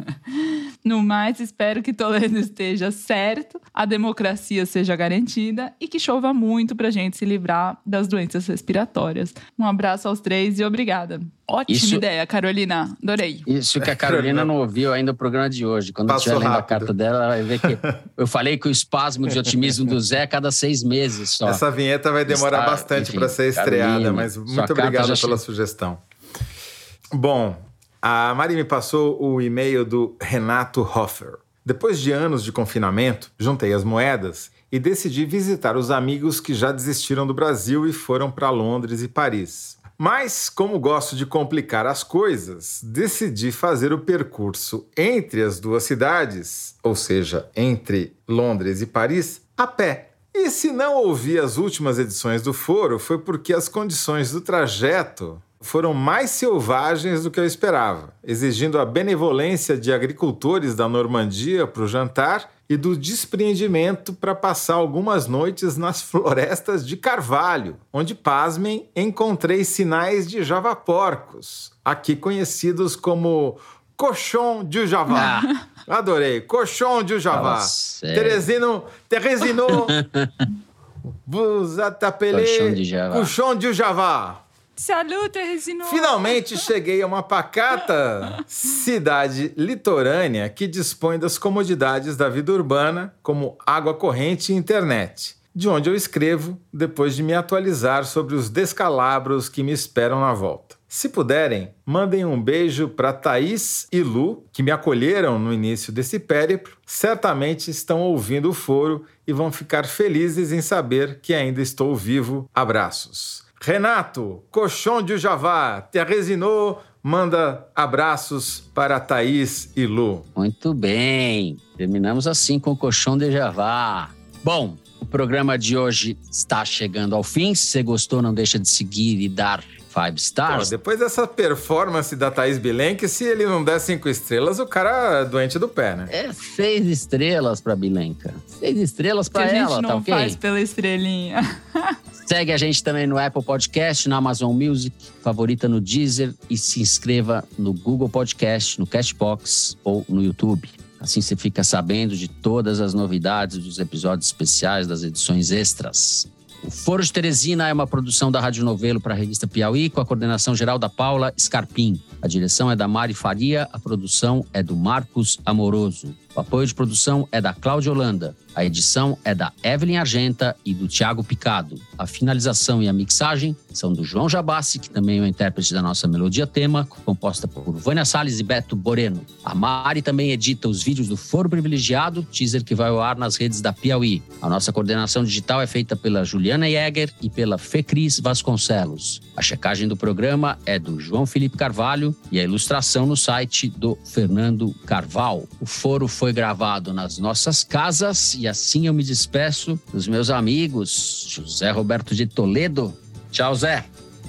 [SPEAKER 6] no mais, espero que Toledo esteja certo, a democracia seja garantida e que chova muito pra gente se livrar das doenças respiratórias. Um abraço aos três e obrigada. Ótima isso, ideia, Carolina. Adorei.
[SPEAKER 2] Isso que a Carolina não ouviu ainda o programa de hoje. Quando Passou estiver lendo rápido. a carta dela, ela vai ver que eu falei que o espasmo de otimismo do Zé é cada seis meses só.
[SPEAKER 4] Essa vinheta vai demorar Está, bastante para ser estreada, Carolina, mas muito obrigado pela sugestão. Bom, a Mari me passou o e-mail do Renato Hoffer. Depois de anos de confinamento, juntei as moedas e decidi visitar os amigos que já desistiram do Brasil e foram para Londres e Paris. Mas, como gosto de complicar as coisas, decidi fazer o percurso entre as duas cidades, ou seja, entre Londres e Paris, a pé. E se não ouvi as últimas edições do Foro, foi porque as condições do trajeto foram mais selvagens do que eu esperava, exigindo a benevolência de agricultores da Normandia para o jantar e do despreendimento para passar algumas noites nas florestas de Carvalho, onde, pasmem, encontrei sinais de javaporcos, aqui conhecidos como Cochon de Javá. Ah. Adorei. Cochon de Javá. Teresino, Teresino, vous appelez Cochon de Javá.
[SPEAKER 6] Salut, Teresino!
[SPEAKER 4] Finalmente cheguei a uma pacata cidade litorânea que dispõe das comodidades da vida urbana, como água corrente e internet, de onde eu escrevo depois de me atualizar sobre os descalabros que me esperam na volta. Se puderem, mandem um beijo para Thaís e Lu, que me acolheram no início desse périplo. Certamente estão ouvindo o foro e vão ficar felizes em saber que ainda estou vivo. Abraços. Renato, Cochon de Javá, te resinou, manda abraços para Thaís e Lu.
[SPEAKER 2] Muito bem. Terminamos assim com o Colchão de Javá. Bom, o programa de hoje está chegando ao fim. Se você gostou, não deixa de seguir e dar five
[SPEAKER 4] Pô,
[SPEAKER 2] stars.
[SPEAKER 4] depois dessa performance da Thaís Bilenque, se ele não der cinco estrelas, o cara é doente do pé, né?
[SPEAKER 2] É seis estrelas para Bilenca. Seis estrelas
[SPEAKER 6] Que
[SPEAKER 2] para
[SPEAKER 6] a gente
[SPEAKER 2] ela,
[SPEAKER 6] não
[SPEAKER 2] tá ok?
[SPEAKER 6] faz pela estrelinha.
[SPEAKER 2] Segue a gente também no Apple Podcast, na Amazon Music, favorita no Deezer e se inscreva no Google Podcast, no Cashbox ou no YouTube. Assim você fica sabendo de todas as novidades dos episódios especiais das edições extras. O Foro de Teresina é uma produção da Rádio Novelo para a revista Piauí, com a coordenação geral da Paula Scarpim. A direção é da Mari Faria, a produção é do Marcos Amoroso. O apoio de produção é da Cláudia Holanda. A edição é da Evelyn Argenta e do Tiago Picado. A finalização e a mixagem são do João Jabassi, que também é o intérprete da nossa melodia tema, composta por Vânia Salles e Beto Boreno. A Mari também edita os vídeos do Foro Privilegiado, teaser que vai ao ar nas redes da Piauí. A nossa coordenação digital é feita pela Juliana Jäger e pela Fecris Vasconcelos. A checagem do programa é do João Felipe Carvalho e a ilustração no site do Fernando Carval. O foro foi gravado nas nossas casas e assim eu me despeço dos meus amigos José Roberto de Toledo. Tchau, Zé.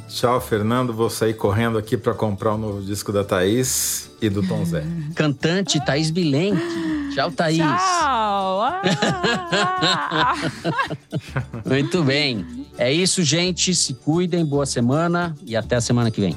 [SPEAKER 4] Tchau, Fernando. Vou sair correndo aqui para comprar o novo disco da Thaís e do Tom Zé.
[SPEAKER 2] Cantante Thaís Bilenque. Tchau, Thaís.
[SPEAKER 6] Tchau! Ah!
[SPEAKER 2] Muito bem. É isso, gente. Se cuidem, boa semana e até a semana que vem.